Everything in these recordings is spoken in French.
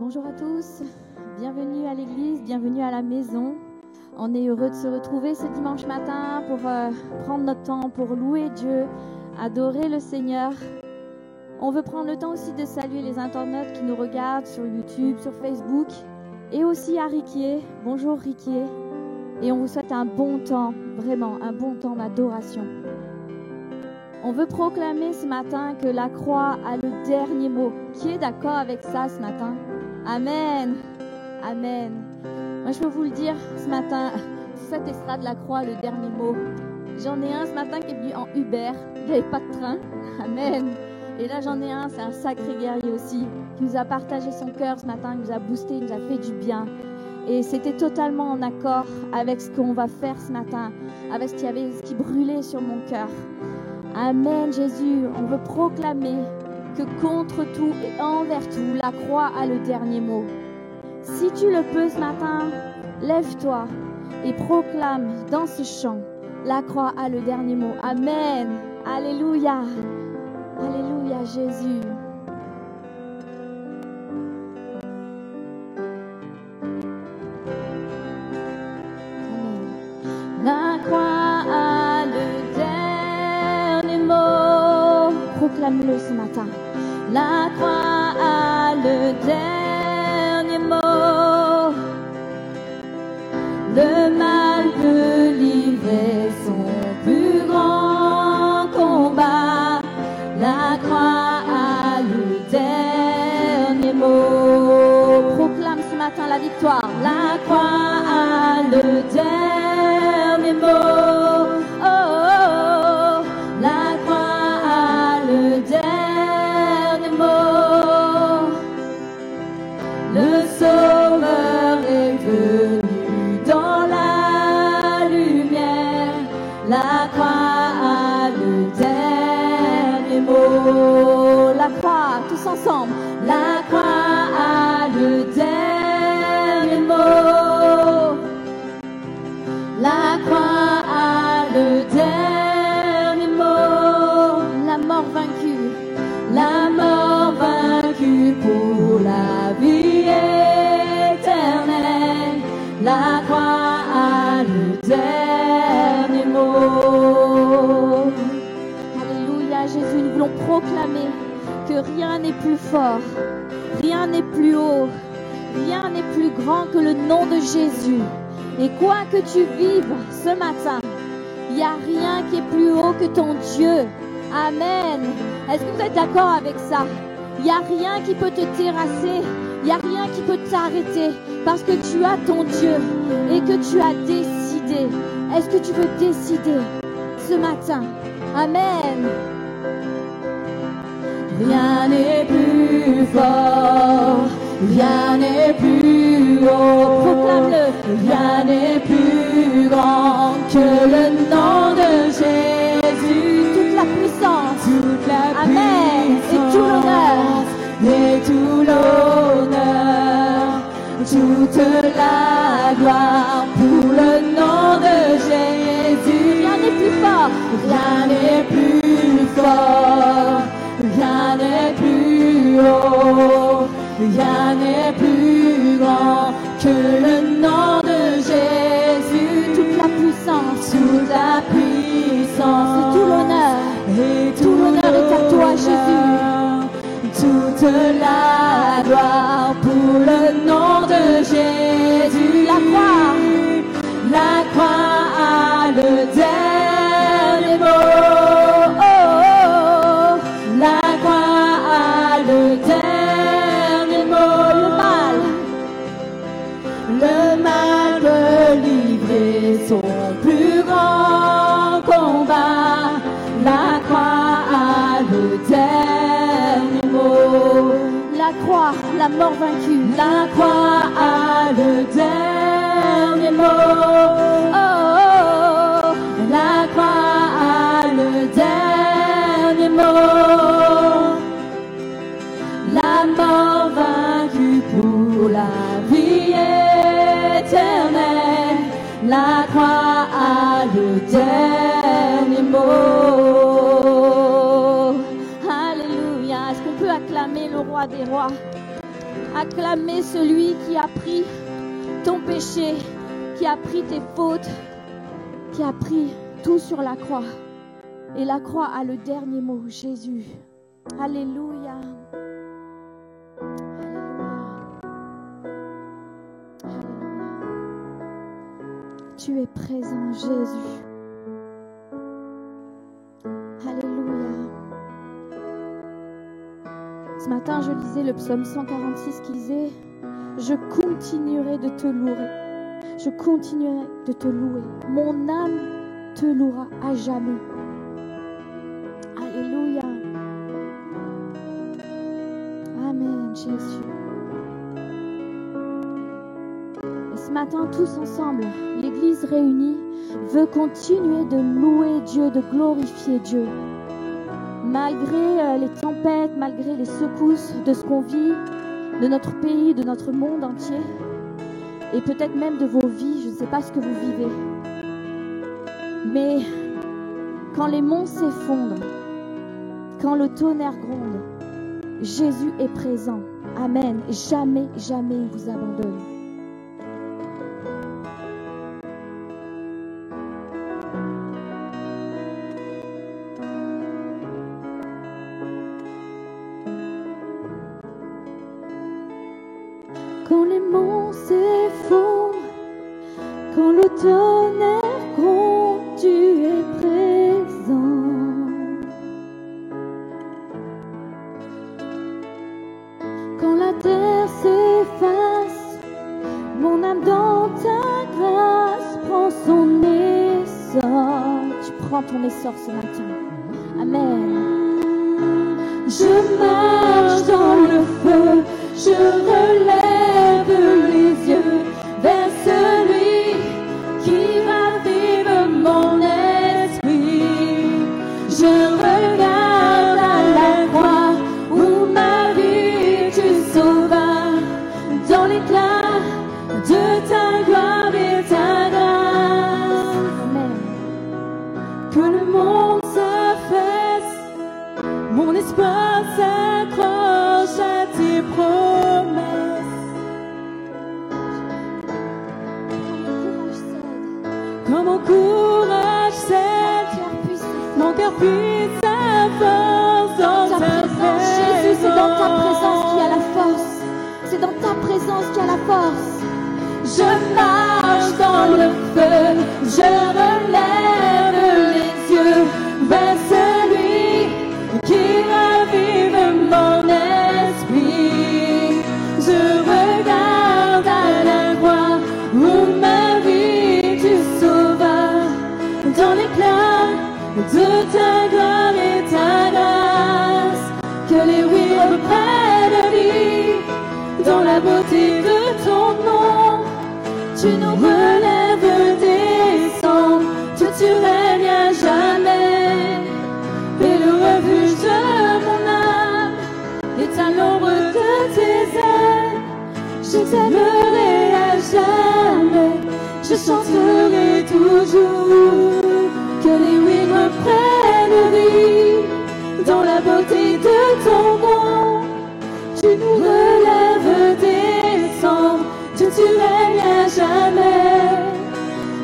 Bonjour à tous, bienvenue à l'église, bienvenue à la maison. On est heureux de se retrouver ce dimanche matin pour euh, prendre notre temps pour louer Dieu, adorer le Seigneur. On veut prendre le temps aussi de saluer les internautes qui nous regardent sur YouTube, sur Facebook et aussi à Riquier. Bonjour Riquier. Et on vous souhaite un bon temps, vraiment un bon temps d'adoration. On veut proclamer ce matin que la croix a le dernier mot. Qui est d'accord avec ça ce matin? Amen. Amen. Moi, je peux vous le dire ce matin, cette estrade la croix, le dernier mot. J'en ai un ce matin qui est venu en Uber. Il n'y avait pas de train. Amen. Et là, j'en ai un, c'est un sacré guerrier aussi, qui nous a partagé son cœur ce matin, qui nous a boosté, qui nous a fait du bien. Et c'était totalement en accord avec ce qu'on va faire ce matin, avec ce qui, ce qui brûlait sur mon cœur. Amen, Jésus. On veut proclamer que contre tout et envers tout, la croix a le dernier mot. Si tu le peux ce matin, lève-toi et proclame dans ce chant, la croix a le dernier mot. Amen. Alléluia. Alléluia Jésus. La croix a le dernier mot. Proclame-le ce matin. La croix a le dernier mot. Le mal peut livrer son plus grand combat. La croix a le dernier mot. Proclame ce matin la victoire. La croix a le dernier. Alléluia, Jésus, nous voulons proclamer que rien n'est plus fort, rien n'est plus haut, rien n'est plus grand que le nom de Jésus. Et quoi que tu vives ce matin, il n'y a rien qui est plus haut que ton Dieu. Amen. Est-ce que vous êtes d'accord avec ça? Il n'y a rien qui peut te terrasser. Il n'y a rien qui peut t'arrêter parce que tu as ton Dieu et que tu as Est-ce que tu veux décider ce matin? Amen. Rien n'est plus fort, rien n'est plus haut. Proclame-le. Rien n'est plus grand que le nom de Jésus. Toute la puissance, toute la Amen. Et tout l'honneur, et tout l'honneur, toute la gloire pour rien n'est plus fort, rien n'est plus haut, rien n'est plus grand que le nom de Jésus. Toute la puissance, toute la puissance, et tout l'honneur, et tout l'honneur est à toi, Jésus. Toute la gloire pour le nom de Jésus. La croix, la croix a le la mort vaincue. La croix a le dernier mot. Oh. La croix a le dernier mot. La mort vaincue pour la vie éternelle. La croix a le dernier mot. Alléluia. Est-ce qu'on peut acclamer le roi des rois? Acclamez celui qui a pris ton péché, qui a pris tes fautes, qui a pris tout sur la croix. Et la croix a le dernier mot, Jésus. Alléluia. Tu es présent, Jésus. Matin, je lisais le psaume 146 qui disait, je continuerai de te louer. Je continuerai de te louer. Mon âme te louera à jamais. Alléluia. Amen, Jésus. Et ce matin, tous ensemble, l'Église réunie veut continuer de louer Dieu, de glorifier Dieu. Malgré euh, les tempêtes, malgré les secousses de ce qu'on vit, de notre pays, de notre monde entier, et peut-être même de vos vies, je ne sais pas ce que vous vivez. Mais quand les monts s'effondrent, quand le tonnerre gronde, Jésus est présent. Amen. Jamais, jamais il vous abandonne. Quand mon courage cède, mon cœur puise sa force dans ta, présence. Jésus, c'est dans ta présence qu'il y a la force. C'est dans ta présence qu'il y a la force. Je marche dans le feu, je relève de ta gloire et ta grâce. Que les oui reprennent vie dans la beauté de ton nom. Tu nous relèves des cendres, tu, tu règnes à jamais. Et le refuge de mon âme est à l'ombre de tes ailes. Je t'aimerai à jamais, je chanterai toujours. Dans la beauté de ton nom. Tu nous relèves des cendres, tu, tu règnes à jamais.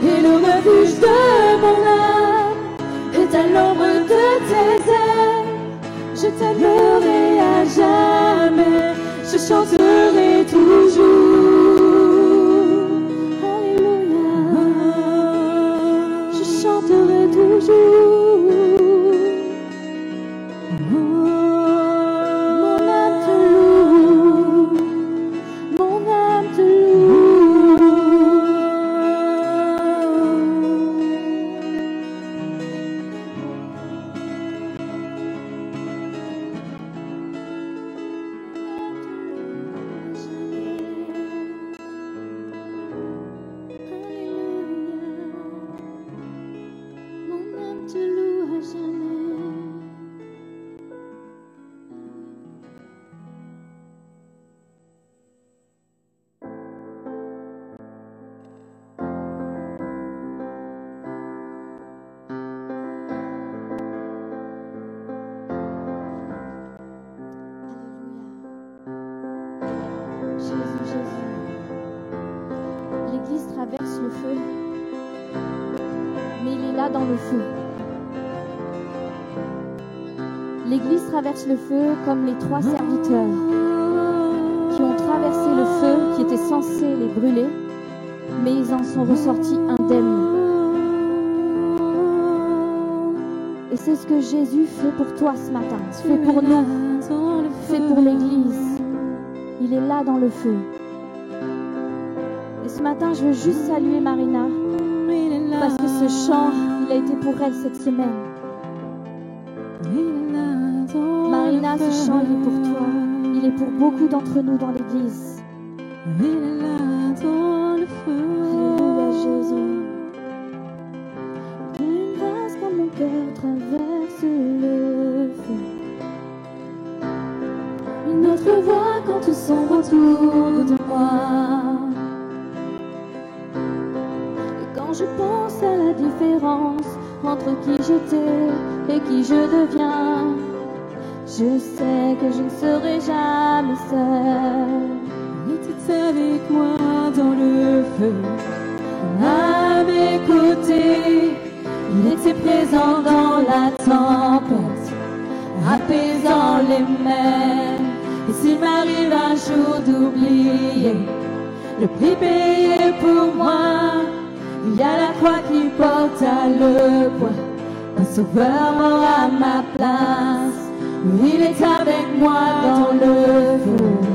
Et le refuge de mon âme est à l'ombre de tes ailes. Je t'aimerai à jamais, je chanterai toujours. Alléluia, je chanterai toujours. Dans le feu. L'Église traverse le feu comme les trois serviteurs qui ont traversé le feu qui était censé les brûler, mais ils en sont ressortis indemnes. Et c'est ce que Jésus fait pour toi ce matin, fait pour nous, fait pour l'Église. Il est là dans le feu. Et ce matin, je veux juste saluer Marina, parce que ce chant, a été pour elle cette semaine. Marina, ce chant, il est pour toi. Il est pour beaucoup d'entre nous dans l'Église. Alléluia, Jésus. Une grâce quand mon cœur traverse le feu. Une autre voix quand tout sombre autour de moi. Et quand je pense à la différence entre qui j'étais et qui je deviens, je sais que je ne serai jamais seule. Il était avec moi dans le feu, à mes côtés. Il était présent dans la tempête, apaisant les mers. Et s'il m'arrive un jour d'oublier le prix payé pour moi, il y a la croix qui porte à le poids. Un sauveur mort à ma place. Il est avec moi dans le feu.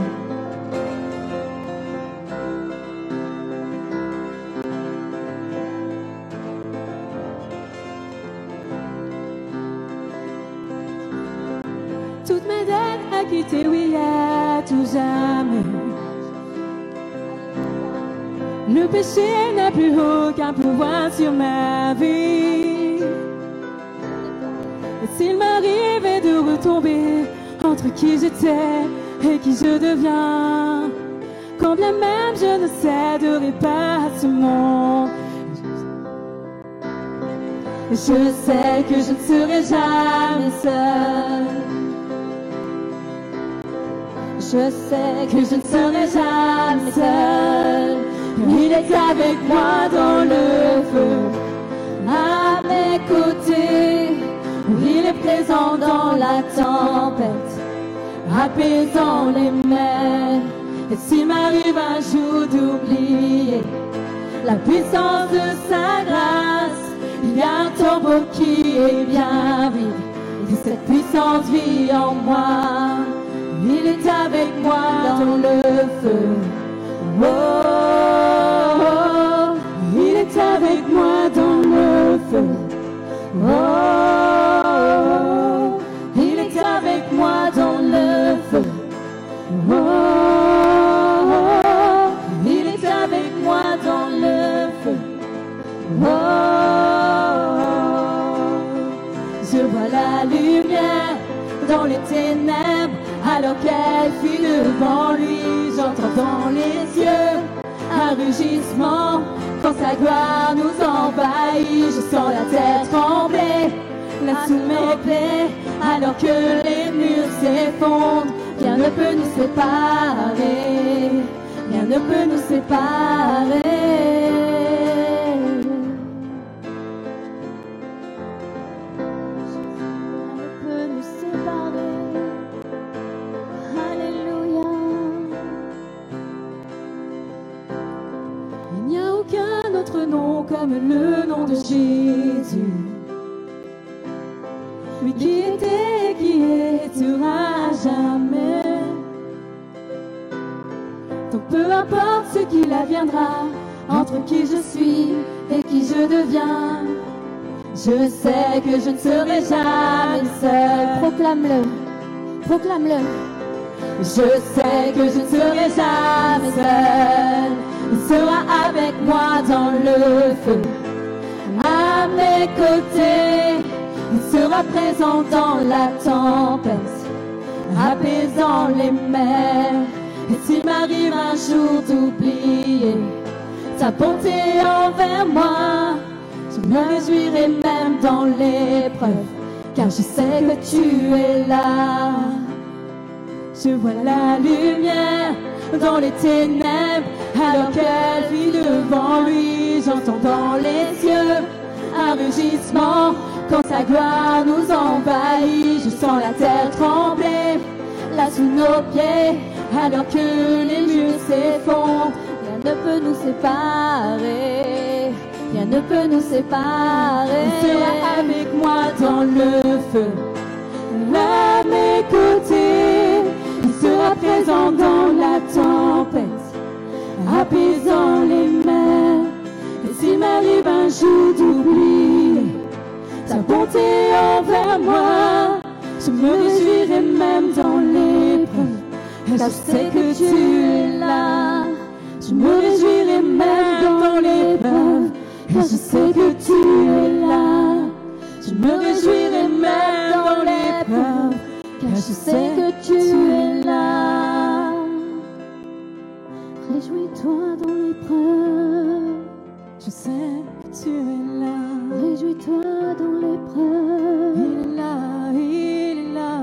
Le péché n'a plus aucun pouvoir sur ma vie. Et s'il m'arrivait de retomber entre qui j'étais et qui je deviens, quand bien même je ne céderai pas à ce monde, Je sais que je ne serai jamais seule. Je sais que je ne serai jamais seule. Il est avec moi dans le feu, à mes côtés. Il est présent dans la tempête, apaisant les mers. Et s'il m'arrive un jour d'oublier la puissance de sa grâce, il y a un tombeau qui est bien vide. Et cette puissance vit en moi. Il est avec moi dans le feu. Dans le feu. Oh, oh, oh. il est avec moi dans le feu. Oh, oh, oh. il est avec moi dans le feu. Oh, oh, oh. je vois la lumière dans les ténèbres, alors qu'elle fuit devant lui. J'entends dans les yeux un rugissement quand sa gloire nous envahit. Je sens la terre trembler, là sous mes pieds, alors que les murs s'effondrent. Rien ne peut nous séparer, rien ne peut nous séparer. Comme le nom de Jésus. Lui qui était et qui est sera à jamais. Donc peu importe ce qu'il adviendra, entre qui je suis et qui je deviens, je sais que je ne serai jamais seule. Proclame-le, proclame-le. Je sais que je ne serai jamais seule. Il sera avec moi dans le feu, à mes côtés. Il sera présent dans la tempête, apaisant les mers. Et s'il m'arrive un jour d'oublier ta bonté envers moi, je me réjouirai même dans l'épreuve, car je sais que tu es là. Je vois la lumière dans les ténèbres, alors qu'elle vit devant lui. J'entends dans les cieux un rugissement quand sa gloire nous envahit. Je sens la terre trembler là sous nos pieds, alors que les murs s'effondrent. Rien ne peut nous séparer. Rien ne peut nous séparer. Il sera avec moi dans le feu, à mes côtés. Présent dans la tempête, apaisant les mers. Et s'il m'arrive un jour d'oublier ta bonté envers moi, je me réjouirai même dans l'épreuve. Et je sais que tu es là. Je me réjouirai même dans l'épreuve. Et je sais que tu es là. Je me réjouirai même dans l'épreuve. Je sais que tu es là. Réjouis-toi dans l'épreuve. Je sais que tu es là. Réjouis-toi dans l'épreuve. Il est là, il est là.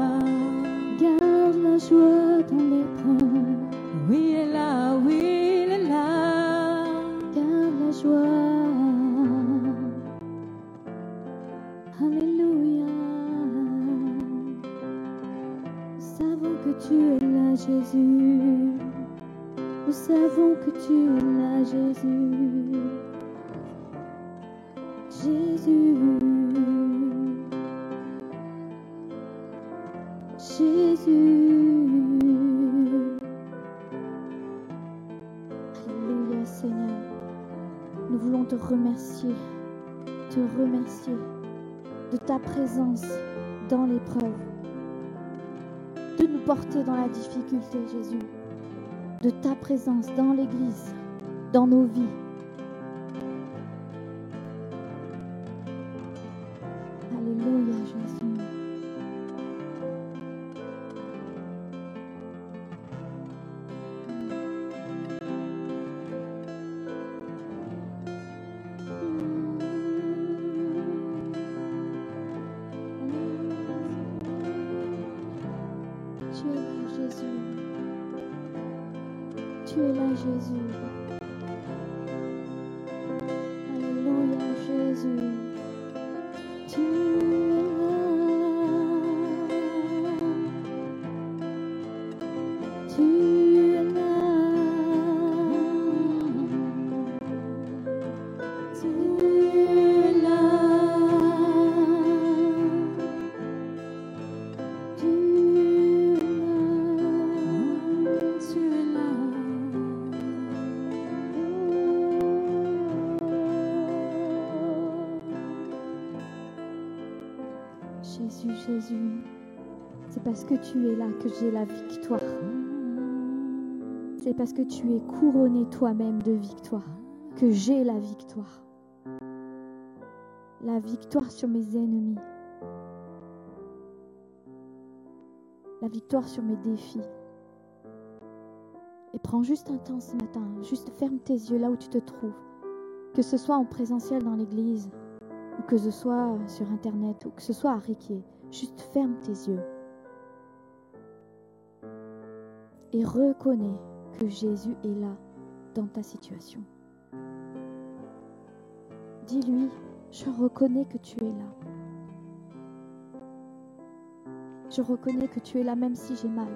Garde la joie dans l'épreuve. Oui, il est là, oui, il est là. Garde la joie. Tu es là, Jésus. Nous savons que tu es là, Jésus. Jésus. Jésus. Alléluia Seigneur. Nous voulons te remercier, te remercier de ta présence dans l'épreuve, de nous porter dans la difficulté Jésus, de ta présence dans l'Église, dans nos vies. Tu es là que j'ai la victoire. C'est parce que tu es couronné toi-même de victoire que j'ai la victoire. La victoire sur mes ennemis. La victoire sur mes défis. Et prends juste un temps ce matin, juste ferme tes yeux là où tu te trouves. Que ce soit en présentiel dans l'église, ou que ce soit sur internet, ou que ce soit à Riquier, juste ferme tes yeux. Et reconnais que Jésus est là dans ta situation. Dis-lui, je reconnais que tu es là. Je reconnais que tu es là même si j'ai mal,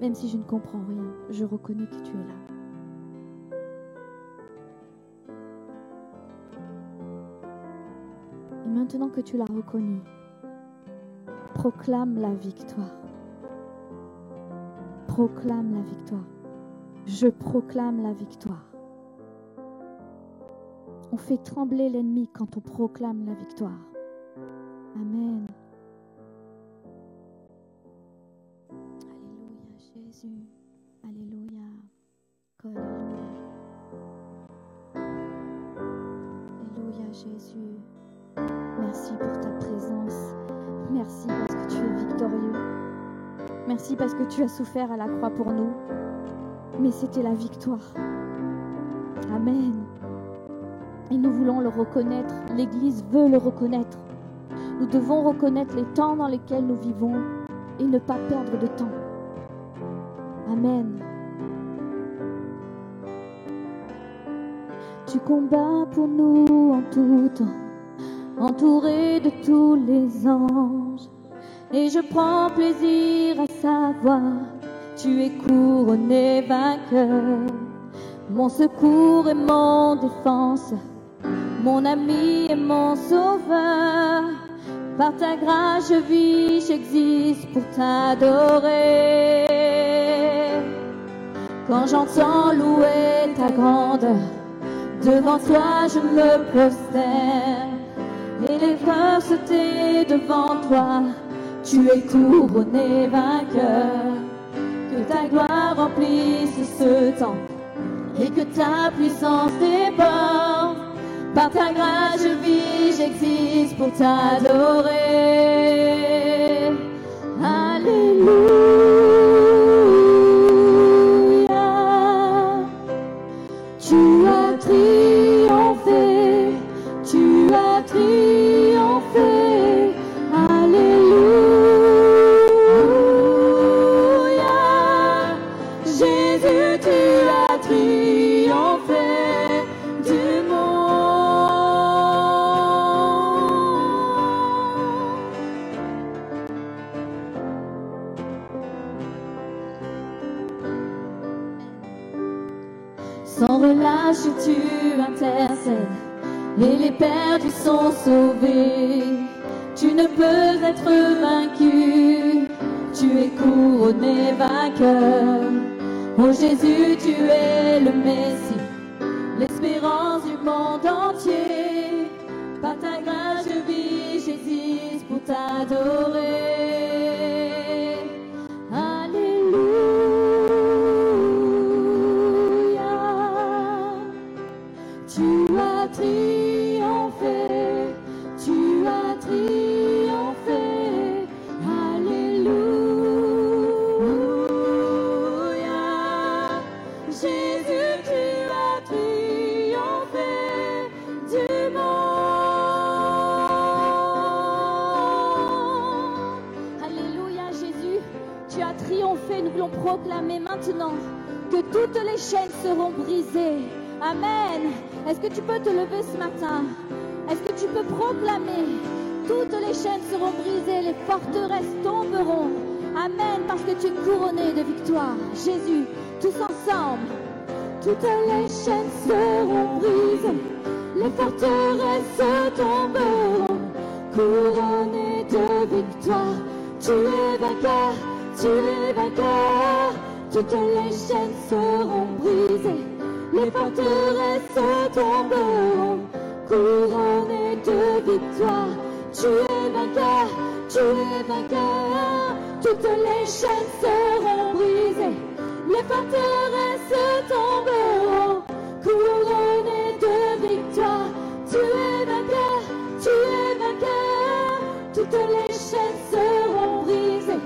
même si je ne comprends rien. Je reconnais que tu es là. Et maintenant que tu l'as reconnu, proclame la victoire. Proclame la victoire. Je proclame la victoire. On fait trembler l'ennemi quand on proclame la victoire. tu as souffert à la croix pour nous, mais c'était la victoire. Amen. Et nous voulons le reconnaître, l'Église veut le reconnaître. Nous devons reconnaître les temps dans lesquels nous vivons et ne pas perdre de temps. Amen. Tu combats pour nous en tout temps, entouré de tous les anges. Et je prends plaisir à savoir, tu es couronné vainqueur. Mon secours et mon défense, mon ami et mon sauveur. Par ta grâce je vis, j'existe pour t'adorer. Quand j'entends louer ta grandeur, devant toi je me prosterne. Et les fleurs sauter devant toi, tu es couronné vainqueur. Que ta gloire remplisse ce temps et que ta puissance déborde. Par ta grâce je vis, j'existe pour t'adorer. Alléluia. Perdus sont sauvés. Tu ne peux être vaincu, tu es couronné vainqueur. Oh Jésus, tu es le Messie, l'espérance du monde entier. Seront brisées. Amen. Est-ce que tu peux te lever ce matin? Est-ce que tu peux proclamer Toutes les chaînes seront brisées, les forteresses tomberont. Amen, parce que tu es couronné de victoire. Jésus, tous ensemble. Toutes les chaînes seront brisées, les forteresses tomberont. Couronné de victoire, tu es vainqueur, tu es vainqueur. Toutes les chaînes seront brisées, les forteresses tomberont. Couronné de victoire, tu es vainqueur, tu es vainqueur. Toutes les chaînes seront brisées, les forteresses tomberont. Couronné de victoire, tu es vainqueur, tu es vainqueur. Toutes les chaînes seront brisées,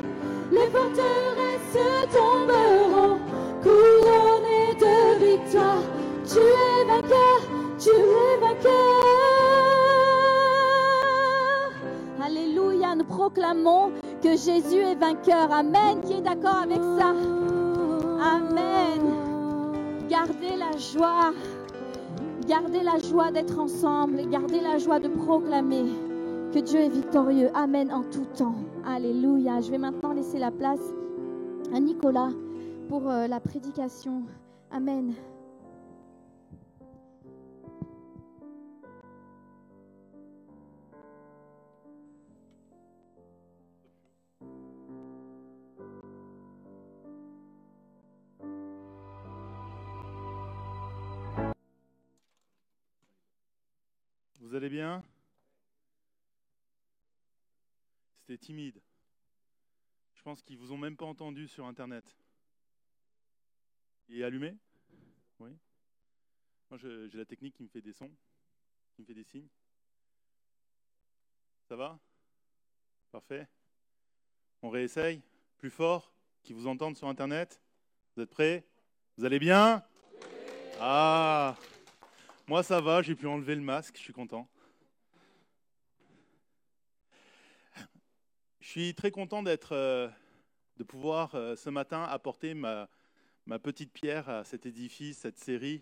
les forteresses Alléluia, nous proclamons que Jésus est vainqueur. Amen. Qui est d'accord avec ça? Amen. Gardez la joie. Gardez la joie d'être ensemble. Gardez la joie de proclamer que Dieu est victorieux. Amen en tout temps. Alléluia. Je vais maintenant laisser la place à Nicolas pour euh, la prédication. Amen. Vous allez bien? C'était timide. Je pense qu'ils vous ont même pas entendu sur Internet. Il est allumé? Oui. Moi, j'ai la technique qui me fait des sons, qui me fait des signes. Ça va? Parfait. On réessaye Plus fort Qui vous entendent sur Internet Vous êtes prêts? Vous allez bien? Ah Moi, ça va, j'ai pu enlever le masque, je suis content. Je suis très content d'être, euh, de pouvoir euh, ce matin apporter ma, petite pierre à cet édifice, cette série.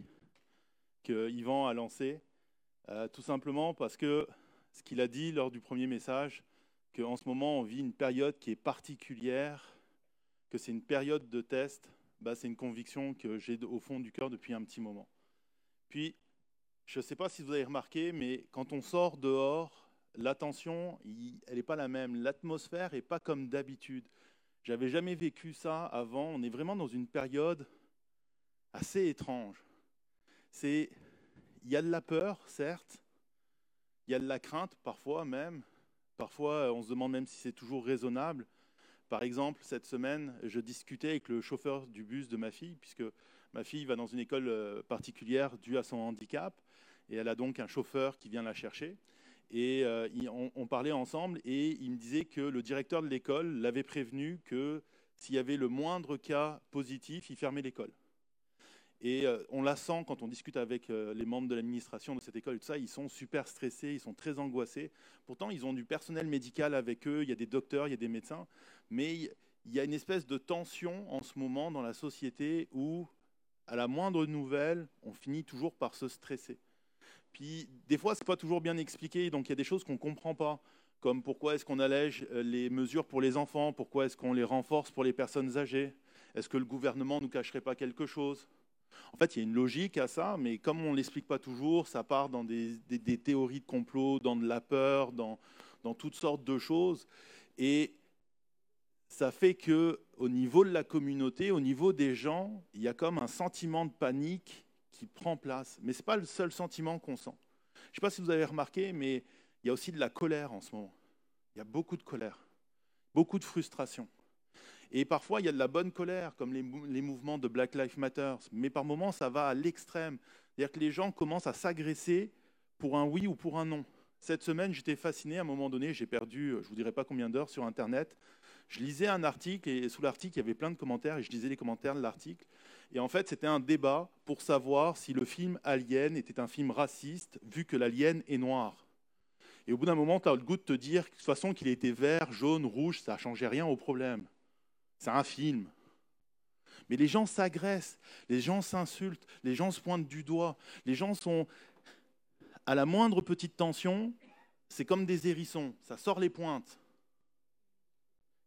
que Yvan a lancé, euh, tout simplement parce que ce qu'il a dit lors du premier message, qu'en ce moment on vit une période qui est particulière, que c'est une période de test, bah, c'est une conviction que j'ai au fond du cœur depuis un petit moment. Puis, je ne sais pas si vous avez remarqué, mais quand on sort dehors, l'attention, elle n'est pas la même. L'atmosphère n'est pas comme d'habitude. J'avais jamais vécu ça avant. On est vraiment dans une période assez étrange. C'est, il y a de la peur, certes. Il y a de la crainte, parfois même. Parfois, on se demande même si c'est toujours raisonnable. Par exemple, cette semaine, je discutais avec le chauffeur du bus de ma fille, puisque ma fille va dans une école euh, particulière due à son handicap, et elle a donc un chauffeur qui vient la chercher. Et euh, on, parlait ensemble et il me disait que le directeur de l'école l'avait prévenu que s'il y avait le moindre cas positif, il fermait l'école. Et euh, on la sent quand on discute avec euh, les membres de l'administration de cette école et tout ça, ils sont super stressés, ils sont très angoissés. Pourtant, ils ont du personnel médical avec eux, il y a des docteurs, il y a des médecins, mais il y a une espèce de tension en ce moment dans la société où, à la moindre nouvelle, on finit toujours par se stresser. Puis des fois, ce n'est pas toujours bien expliqué, donc il y a des choses qu'on ne comprend pas, comme pourquoi est-ce qu'on allège euh, les mesures pour les enfants, pourquoi est-ce qu'on les renforce pour les personnes âgées, est-ce que le gouvernement ne nous cacherait pas quelque chose? En fait, il y a une logique à ça, mais comme on ne l'explique pas toujours, ça part dans des, théories de complot, dans de la peur, dans, dans toutes sortes de choses. Et ça fait que au niveau de la communauté, au niveau des gens, il y a comme un sentiment de panique qui prend place. Mais ce n'est pas le seul sentiment qu'on sent. Je ne sais pas si vous avez remarqué, mais il y a aussi de la colère en ce moment. Il y a beaucoup de colère, beaucoup de frustration. Et parfois, il y a de la bonne colère, comme les, mouvements de Black Lives Matter. Mais par moments, ça va à l'extrême. C'est-à-dire que les gens commencent à s'agresser pour un oui ou pour un non. Cette semaine, j'étais fasciné. À un moment donné, j'ai perdu, je ne vous dirai pas combien d'heures sur Internet. Je lisais un article et sous l'article, il y avait plein de commentaires et je lisais les commentaires de l'article. Et en fait, c'était un débat pour savoir si le film Alien était un film raciste, vu que l'alien est noir. Et au bout d'un moment, tu as le goût de te dire, de toute façon, qu'il était vert, jaune, rouge, ça ne changeait rien au problème. C'est un film. Mais les gens s'agressent, les gens s'insultent, les gens se pointent du doigt, les gens sont à la moindre petite tension, c'est comme des hérissons, ça sort les pointes.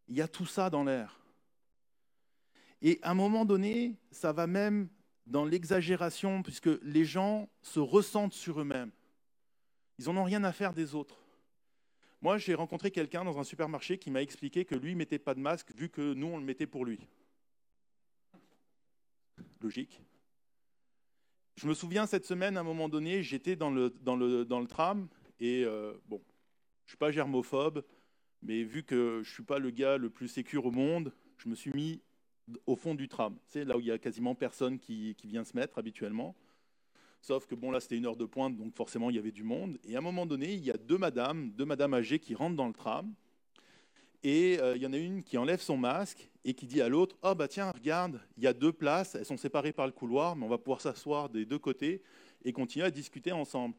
Il y a tout ça dans l'air. Et à un moment donné, ça va même dans l'exagération, puisque les gens se ressentent sur eux-mêmes. Ils n'en ont rien à faire des autres. Moi, j'ai rencontré quelqu'un dans un supermarché qui m'a expliqué que lui ne mettait pas de masque vu que nous, on le mettait pour lui. Logique. Je me souviens cette semaine, à un moment donné, j'étais dans le, dans, le, dans le tram et, euh, bon, je ne suis pas germophobe, mais vu que je ne suis pas le gars le plus sécure au monde, je me suis mis au fond du tram. C'est là où il y a quasiment personne qui, vient se mettre habituellement. Sauf que bon, là, c'était une heure de pointe, donc forcément, il y avait du monde. Et à un moment donné, il y a deux madames, deux madames âgées qui rentrent dans le tram. Et euh, il y en a une qui enlève son masque et qui dit à l'autre Oh, bah tiens, regarde, il y a deux places, elles sont séparées par le couloir, mais on va pouvoir s'asseoir des deux côtés et continuer à discuter ensemble.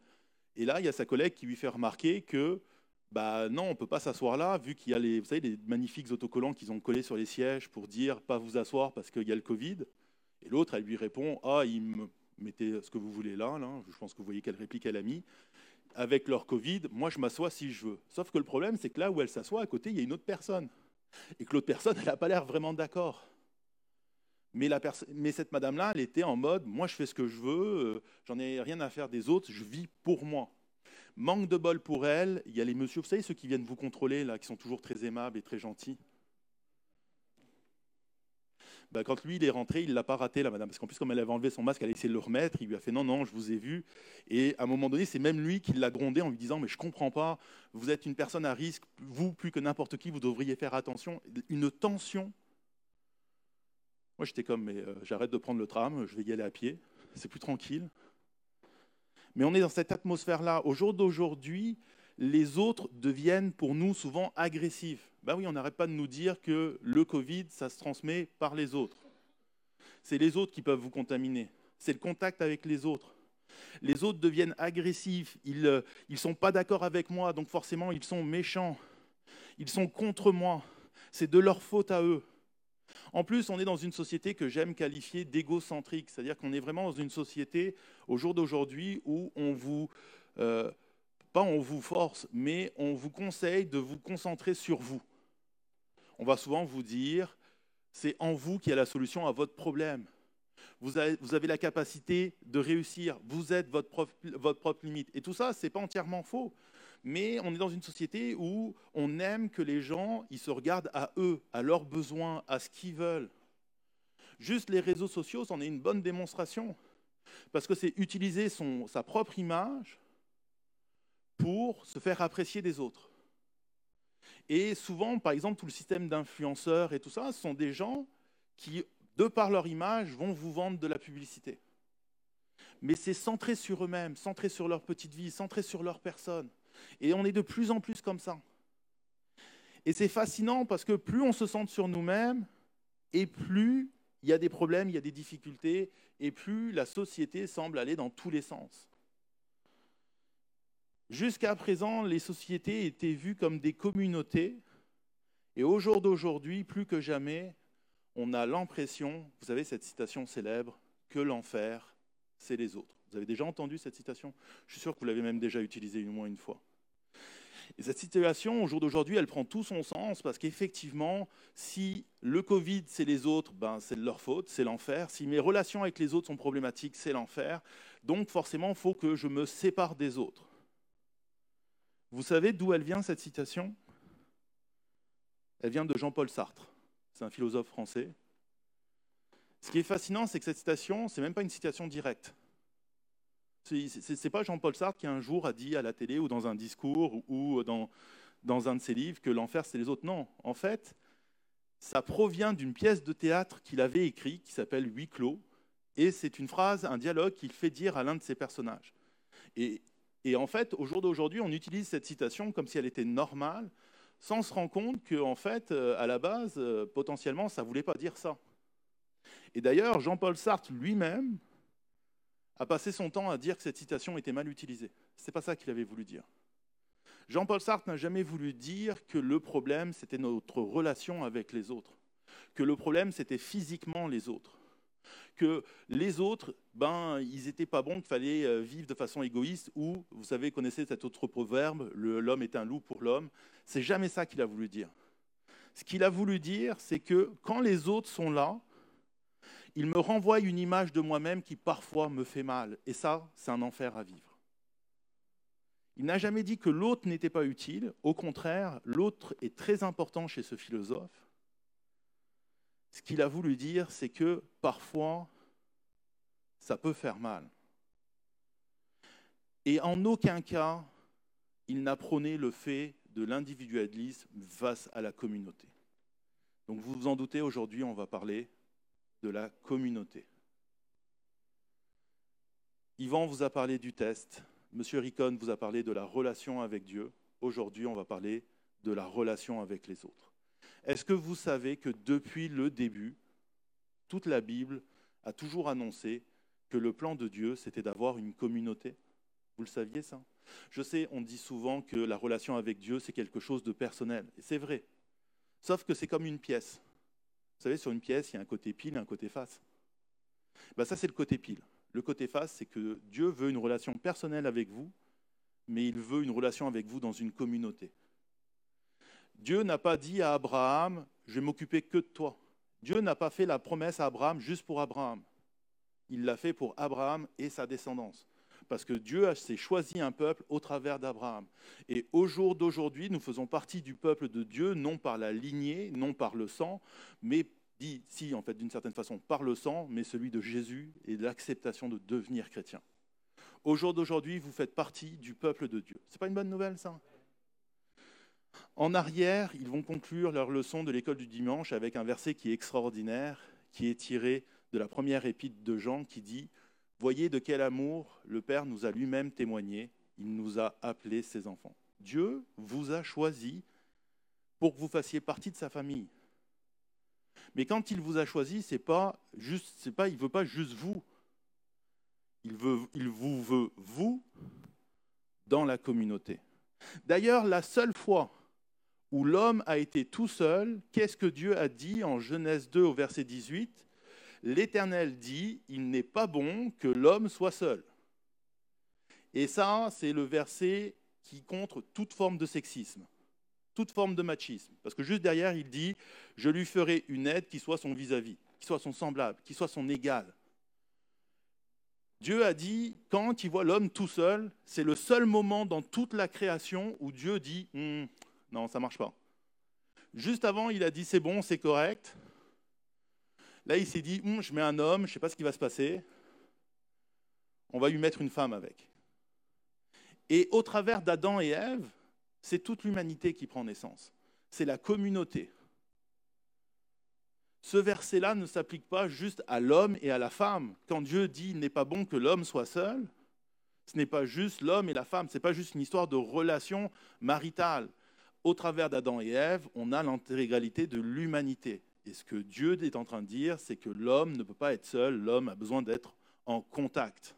Et là, il y a sa collègue qui lui fait remarquer que bah non, on ne peut pas s'asseoir là, vu qu'il y a les, vous les magnifiques autocollants qu'ils ont collés sur les sièges pour dire pas vous asseoir parce qu'il y a le Covid. Et l'autre, elle lui répond Ah, ils me mettez ce que vous voulez là, je pense que vous voyez quelle réplique elle a mis. Avec leur Covid, moi je m'assois si je veux. Sauf que le problème, c'est que là où elle s'assoit, à côté, il y a une autre personne. Et que l'autre personne, elle n'a pas l'air vraiment d'accord. Mais, mais, cette madame-là, elle était en mode Moi je fais ce que je veux, euh, j'en ai rien à faire des autres, je vis pour moi. Manque de bol pour elle, il y a les messieurs, vous savez, ceux qui viennent vous contrôler, là, qui sont toujours très aimables et très gentils? Ben, quand lui, il est rentré, il ne l'a pas raté, la madame. Parce qu'en plus, comme elle avait enlevé son masque, elle a essayé de le remettre. Il lui a fait non, non, je vous ai vu. Et à un moment donné, c'est même lui qui l'a grondé en lui disant Mais je ne comprends pas, vous êtes une personne à risque, vous, plus que n'importe qui, vous devriez faire attention. Une tension. Moi, j'étais comme Mais euh, j'arrête de prendre le tram, je vais y aller à pied. C'est plus tranquille. Mais on est dans cette atmosphère-là. Au jour d'aujourd'hui, les autres deviennent pour nous souvent agressifs. Ben oui, on n'arrête pas de nous dire que le Covid, ça se transmet par les autres. C'est les autres qui peuvent vous contaminer. C'est le contact avec les autres. Les autres deviennent agressifs. Ils ne euh, sont pas d'accord avec moi, donc forcément, ils sont méchants. Ils sont contre moi. C'est de leur faute à eux. En plus, on est dans une société que j'aime qualifier d'égocentrique, c'est-à-dire qu'on est vraiment dans une société au jour d'aujourd'hui où on vous, euh, pas on vous force, mais on vous conseille de vous concentrer sur vous. On va souvent vous dire, c'est en vous qu'il y a la solution à votre problème. Vous avez, la capacité de réussir, vous êtes votre propre, votre propre limite. Et tout ça, ce n'est pas entièrement faux mais on est dans une société où on aime que les gens ils se regardent à eux, à leurs besoins, à ce qu'ils veulent. Juste les réseaux sociaux, c'en est une bonne démonstration. Parce que c'est utiliser son, sa propre image pour se faire apprécier des autres. Et souvent, par exemple, tout le système d'influenceurs et tout ça, ce sont des gens qui, de par leur image, vont vous vendre de la publicité. Mais c'est centré sur eux-mêmes, centré sur leur petite vie, centré sur leur personne. Et on est de plus en plus comme ça. Et c'est fascinant parce que plus on se centre sur nous-mêmes, et plus il y a des problèmes, il y a des difficultés, et plus la société semble aller dans tous les sens. Jusqu'à présent, les sociétés étaient vues comme des communautés, et au jour d'aujourd'hui, plus que jamais, on a l'impression, vous savez cette citation célèbre, que l'enfer, c'est les autres. Vous avez déjà entendu cette citation? Je suis sûr que vous l'avez même déjà utilisée au moins une fois. Et cette situation, au jour d'aujourd'hui, elle prend tout son sens parce qu'effectivement, si le Covid, c'est les autres, ben, c'est de leur faute, c'est l'enfer. Si mes relations avec les autres sont problématiques, c'est l'enfer. Donc forcément, il faut que je me sépare des autres. Vous savez d'où elle vient, cette citation? Elle vient de Jean-Paul Sartre. C'est un philosophe français. Ce qui est fascinant, c'est que cette citation, ce n'est même pas une citation directe. Ce n'est pas Jean-Paul Sartre qui un jour a dit à la télé ou dans un discours ou dans, un de ses livres que l'enfer c'est les autres. Non, en fait, ça provient d'une pièce de théâtre qu'il avait écrite qui s'appelle Huis clos. Et c'est une phrase, un dialogue qu'il fait dire à l'un de ses personnages. Et en fait, au jour d'aujourd'hui, on utilise cette citation comme si elle était normale, sans se rendre compte qu'en fait, euh, à la base, euh, potentiellement, ça ne voulait pas dire ça. Et d'ailleurs, Jean-Paul Sartre lui-même a passé son temps à dire que cette citation était mal utilisée. Ce n'est pas ça qu'il avait voulu dire. Jean-Paul Sartre n'a jamais voulu dire que le problème, c'était notre relation avec les autres, que le problème, c'était physiquement les autres, que les autres, ben, ils n'étaient pas bons, qu'il fallait euh, vivre de façon égoïste, ou, vous savez, connaissez cet autre proverbe, l'homme est un loup pour l'homme. C'est jamais ça qu'il a voulu dire. Ce qu'il a voulu dire, c'est que quand les autres sont là, il me renvoie une image de moi-même qui parfois me fait mal. Et ça, c'est un enfer à vivre. Il n'a jamais dit que l'autre n'était pas utile. Au contraire, l'autre est très important chez ce philosophe. Ce qu'il a voulu dire, c'est que parfois, ça peut faire mal. Et en aucun cas, il n'a le fait de l'individualisme face à la communauté. Donc vous vous en doutez, aujourd'hui, on va parler de la communauté. Yvan vous a parlé du test, Monsieur Ricon vous a parlé de la relation avec Dieu. Aujourd'hui, on va parler de la relation avec les autres. Est-ce que vous savez que depuis le début, toute la Bible a toujours annoncé que le plan de Dieu, c'était d'avoir une communauté? Vous le saviez ça? Je sais, on dit souvent que la relation avec Dieu, c'est quelque chose de personnel. Et c'est vrai. Sauf que c'est comme une pièce. Vous savez, sur une pièce, il y a un côté pile et un côté face. Ben, ça, c'est le côté pile. Le côté face, c'est que Dieu veut une relation personnelle avec vous, mais il veut une relation avec vous dans une communauté. Dieu n'a pas dit à Abraham, je vais m'occuper que de toi. Dieu n'a pas fait la promesse à Abraham juste pour Abraham. Il l'a fait pour Abraham et sa descendance parce que Dieu s'est choisi un peuple au travers d'Abraham. Et au jour d'aujourd'hui, nous faisons partie du peuple de Dieu, non par la lignée, non par le sang, mais dit, si, en fait, d'une certaine façon, par le sang, mais celui de Jésus et l'acceptation de devenir chrétien. Au jour d'aujourd'hui, vous faites partie du peuple de Dieu. C'est pas une bonne nouvelle, ça? En arrière, ils vont conclure leur leçon de l'école du dimanche avec un verset qui est extraordinaire, qui est tiré de la première épître de Jean, qui dit Voyez de quel amour le Père nous a lui-même témoigné. Il nous a appelés ses enfants. Dieu vous a choisi pour que vous fassiez partie de sa famille. Mais quand il vous a choisi, c'est pas juste, c'est pas, il veut pas juste vous. Il, veut, il vous veut vous dans la communauté. D'ailleurs, la seule fois où l'homme a été tout seul, qu'est-ce que Dieu a dit en Genèse 2 au verset 18 L'Éternel dit, il n'est pas bon que l'homme soit seul. Et ça, c'est le verset qui contre toute forme de sexisme, toute forme de machisme. Parce que juste derrière, il dit, je lui ferai une aide qui soit son vis-à-vis, qui soit son semblable, qui soit son égal. Dieu a dit, quand il voit l'homme tout seul, c'est le seul moment dans toute la création où Dieu dit, hum, non, ça ne marche pas. Juste avant, il a dit, c'est bon, c'est correct. Là, il s'est dit, hum, je mets un homme, je ne sais pas ce qui va se passer. On va lui mettre une femme avec. Et au travers d'Adam et Ève, c'est toute l'humanité qui prend naissance. C'est la communauté. Ce verset-là ne s'applique pas juste à l'homme et à la femme. Quand Dieu dit il n'est pas bon que l'homme soit seul, ce n'est pas juste l'homme et la femme, ce n'est pas juste une histoire de relation maritale. Au travers d'Adam et Ève, on a l'intégralité de l'humanité. Et ce que Dieu est en train de dire, c'est que l'homme ne peut pas être seul, l'homme a besoin d'être en contact.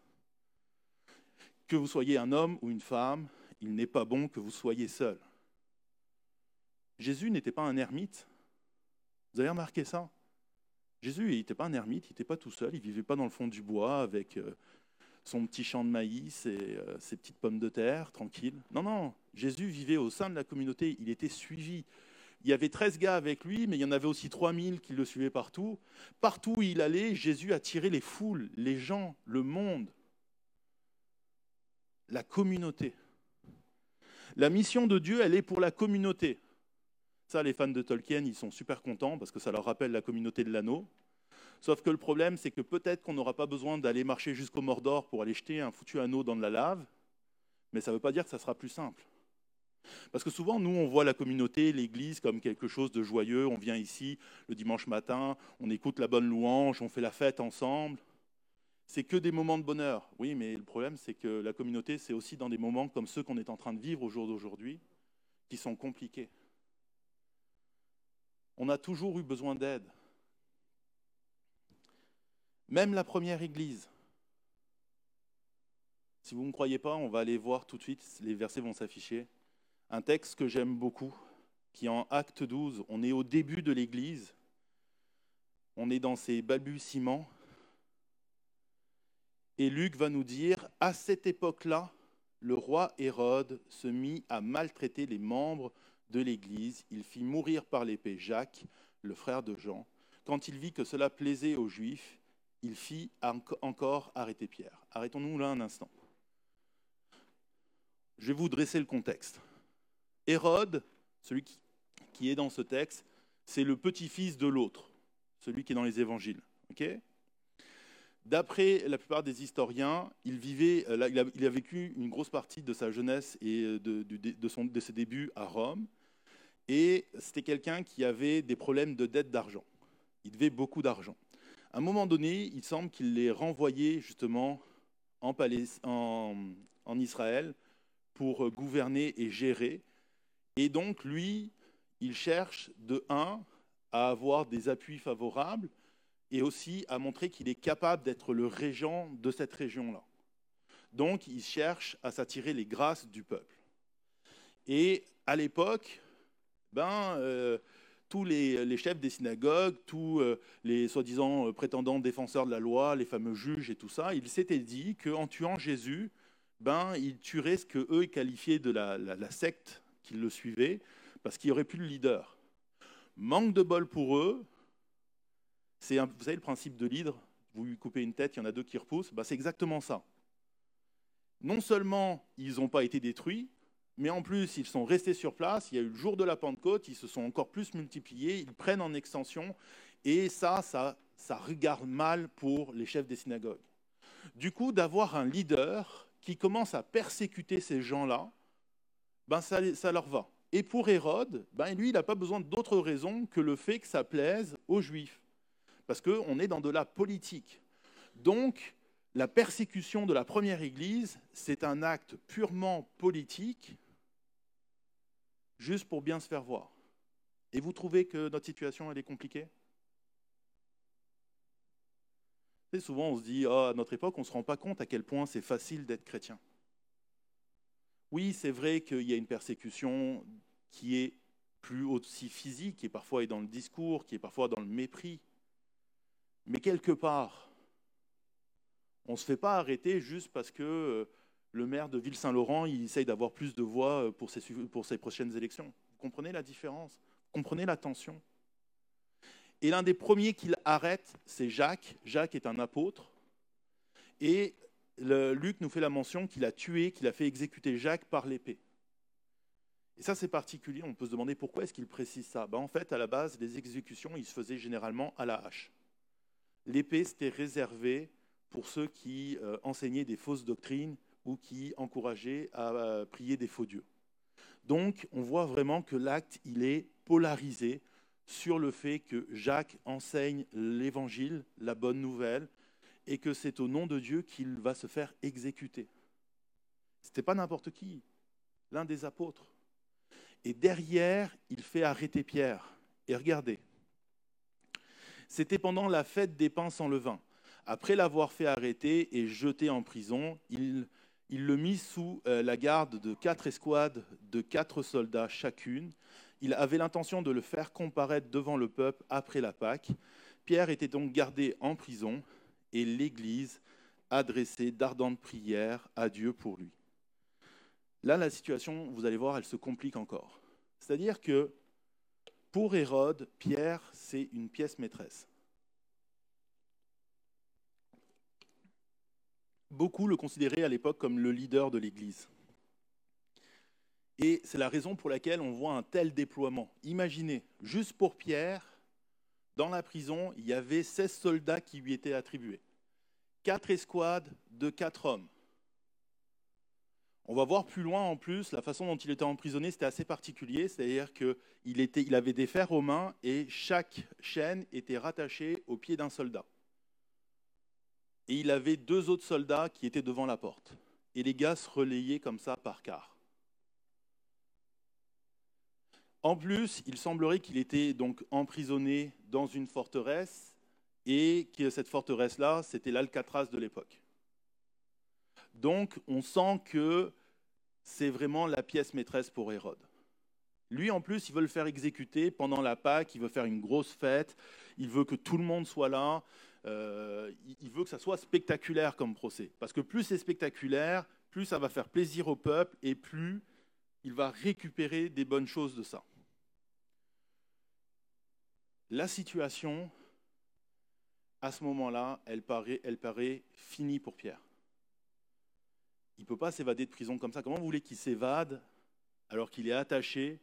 Que vous soyez un homme ou une femme, il n'est pas bon que vous soyez seul. Jésus n'était pas un ermite. Vous avez remarqué ça? Jésus n'était pas un ermite, il n'était pas tout seul, il ne vivait pas dans le fond du bois avec euh, son petit champ de maïs et euh, ses petites pommes de terre, tranquille. Non, non, Jésus vivait au sein de la communauté, il était suivi. Il y avait 13 gars avec lui, mais il y en avait aussi 3000 qui le suivaient partout. Partout où il allait, Jésus attirait les foules, les gens, le monde la communauté. La mission de Dieu, elle est pour la communauté. Ça, les fans de Tolkien, ils sont super contents parce que ça leur rappelle la communauté de l'anneau. Sauf que le problème, c'est que peut-être qu'on n'aura pas besoin d'aller marcher jusqu'au Mordor pour aller jeter un foutu anneau dans la lave, mais ça ne veut pas dire que ça sera plus simple. Parce que souvent, nous, on voit la communauté, l'Église, comme quelque chose de joyeux. On vient ici le dimanche matin, on écoute la bonne louange, on fait la fête ensemble c'est que des moments de bonheur. Oui, mais le problème, c'est que la communauté, c'est aussi dans des moments comme ceux qu'on est en train de vivre au jour d'aujourd'hui, qui sont compliqués. On a toujours eu besoin d'aide. Même la première Église. Si vous ne me croyez pas, on va aller voir tout de suite, les versets vont s'afficher. Un texte que j'aime beaucoup, qui en Acte 12. On est au début de l'Église. On est dans ces balbutiements et Luc va nous dire, à cette époque-là, le roi Hérode se mit à maltraiter les membres de l'Église. Il fit mourir par l'épée Jacques, le frère de Jean. Quand il vit que cela plaisait aux Juifs, il fit encore arrêter Pierre. Arrêtons-nous là un instant. Je vais vous dresser le contexte. Hérode, celui qui, est dans ce texte, c'est le petit-fils de l'autre, celui qui est dans les évangiles. D'après la plupart des historiens, il, vivait, euh, il a vécu une grosse partie de sa jeunesse et euh, de, ses débuts à Rome. Et c'était quelqu'un qui avait des problèmes de dette d'argent. Il devait beaucoup d'argent. À un moment donné, il semble qu'il l'ait renvoyé justement en, Israël pour gouverner et gérer. Et donc, lui, il cherche de un à avoir des appuis favorables et aussi à montrer qu'il est capable d'être le régent de cette région-là. Donc, il cherche à s'attirer les grâces du peuple. Et à l'époque, ben, euh, tous les, chefs des synagogues, tous euh, les soi-disant euh, prétendants défenseurs de la loi, les fameux juges et tout ça, ils s'étaient dit qu'en tuant Jésus, ben, ils tueraient ce qu'eux qualifiaient de la, la secte qui le suivait, parce qu'il n'y aurait plus de leader. Manque de bol pour eux, c'est vous savez le principe de l'hydre, vous lui coupez une tête, il y en a deux qui repoussent, bah, c'est exactement ça. Non seulement ils n'ont pas été détruits, mais en plus ils sont restés sur place, il y a eu le jour de la Pentecôte, ils se sont encore plus multipliés, ils prennent en extension, et ça, ça, ça regarde mal pour les chefs des synagogues. Du coup, d'avoir un leader qui commence à persécuter ces gens-là, ben ça, leur va. Et pour Hérode, ben lui, il n'a pas besoin d'autre raison que le fait que ça plaise aux Juifs parce qu'on est dans de la politique. Donc, la persécution de la première Église, c'est un acte purement politique, juste pour bien se faire voir. Et vous trouvez que notre situation, elle est compliquée? Et souvent, on se dit, oh, à notre époque, on ne se rend pas compte à quel point c'est facile d'être chrétien. Oui, c'est vrai qu'il y a une persécution qui est plus aussi physique, qui est parfois dans le discours, qui est parfois dans le mépris. Mais quelque part, on ne se fait pas arrêter juste parce que euh, le maire de Ville-Saint-Laurent il essaye d'avoir plus de voix euh, pour ses, pour ses prochaines élections. Comprenez la différence? Comprenez la tension? Et l'un des premiers qu'il arrête, c'est Jacques. Jacques est un apôtre. Et Luc nous fait la mention qu'il a tué, qu'il a fait exécuter Jacques par l'épée. Et ça, c'est particulier. On peut se demander pourquoi est-ce qu'il précise ça. Ben, en fait, à la base, les exécutions, ils se faisaient généralement à la hache. L'épée, c'était réservé pour ceux qui euh, enseignaient des fausses doctrines ou qui encourageaient à euh, prier des faux dieux. Donc, on voit vraiment que l'acte, il est polarisé sur le fait que Jacques enseigne l'évangile, la bonne nouvelle, et que c'est au nom de Dieu qu'il va se faire exécuter. Ce n'était pas n'importe qui, l'un des apôtres. Et derrière, il fait arrêter Pierre. Et regardez, c'était pendant la fête des pains sans levain. Après l'avoir fait arrêter et jeter en prison, il, il le mit sous euh, la garde de quatre escouades de quatre soldats chacune. Il avait l'intention de le faire comparaître devant le peuple après la Pâque. Pierre était donc gardé en prison et l'Église adressait d'ardentes prières à Dieu pour lui. Là, la situation, vous allez voir, elle se complique encore. C'est-à-dire que pour Hérode, Pierre, c'est une pièce maîtresse. Beaucoup le considéraient à l'époque comme le leader de l'Église. Et c'est la raison pour laquelle on voit un tel déploiement. Imaginez, juste pour Pierre, dans la prison, il y avait 16 soldats qui lui étaient attribués. Quatre escouades de quatre hommes. On va voir plus loin en plus, la façon dont il était emprisonné, c'était assez particulier, c'est-à-dire qu'il il avait des fers aux mains et chaque chaîne était rattachée au pied d'un soldat. Et il avait deux autres soldats qui étaient devant la porte. Et les gars se relayaient comme ça par quart. En plus, il semblerait qu'il était donc emprisonné dans une forteresse et que cette forteresse-là, c'était l'Alcatraz de l'époque. Donc, on sent que c'est vraiment la pièce maîtresse pour Hérode. Lui, en plus, il veut le faire exécuter pendant la Pâque, il veut faire une grosse fête, il veut que tout le monde soit là, euh, il veut que ça soit spectaculaire comme procès. Parce que plus c'est spectaculaire, plus ça va faire plaisir au peuple et plus il va récupérer des bonnes choses de ça. La situation, à ce moment-là, elle paraît, elle paraît finie pour Pierre il ne peut pas s'évader de prison comme ça. Comment vous voulez qu'il s'évade alors qu'il est attaché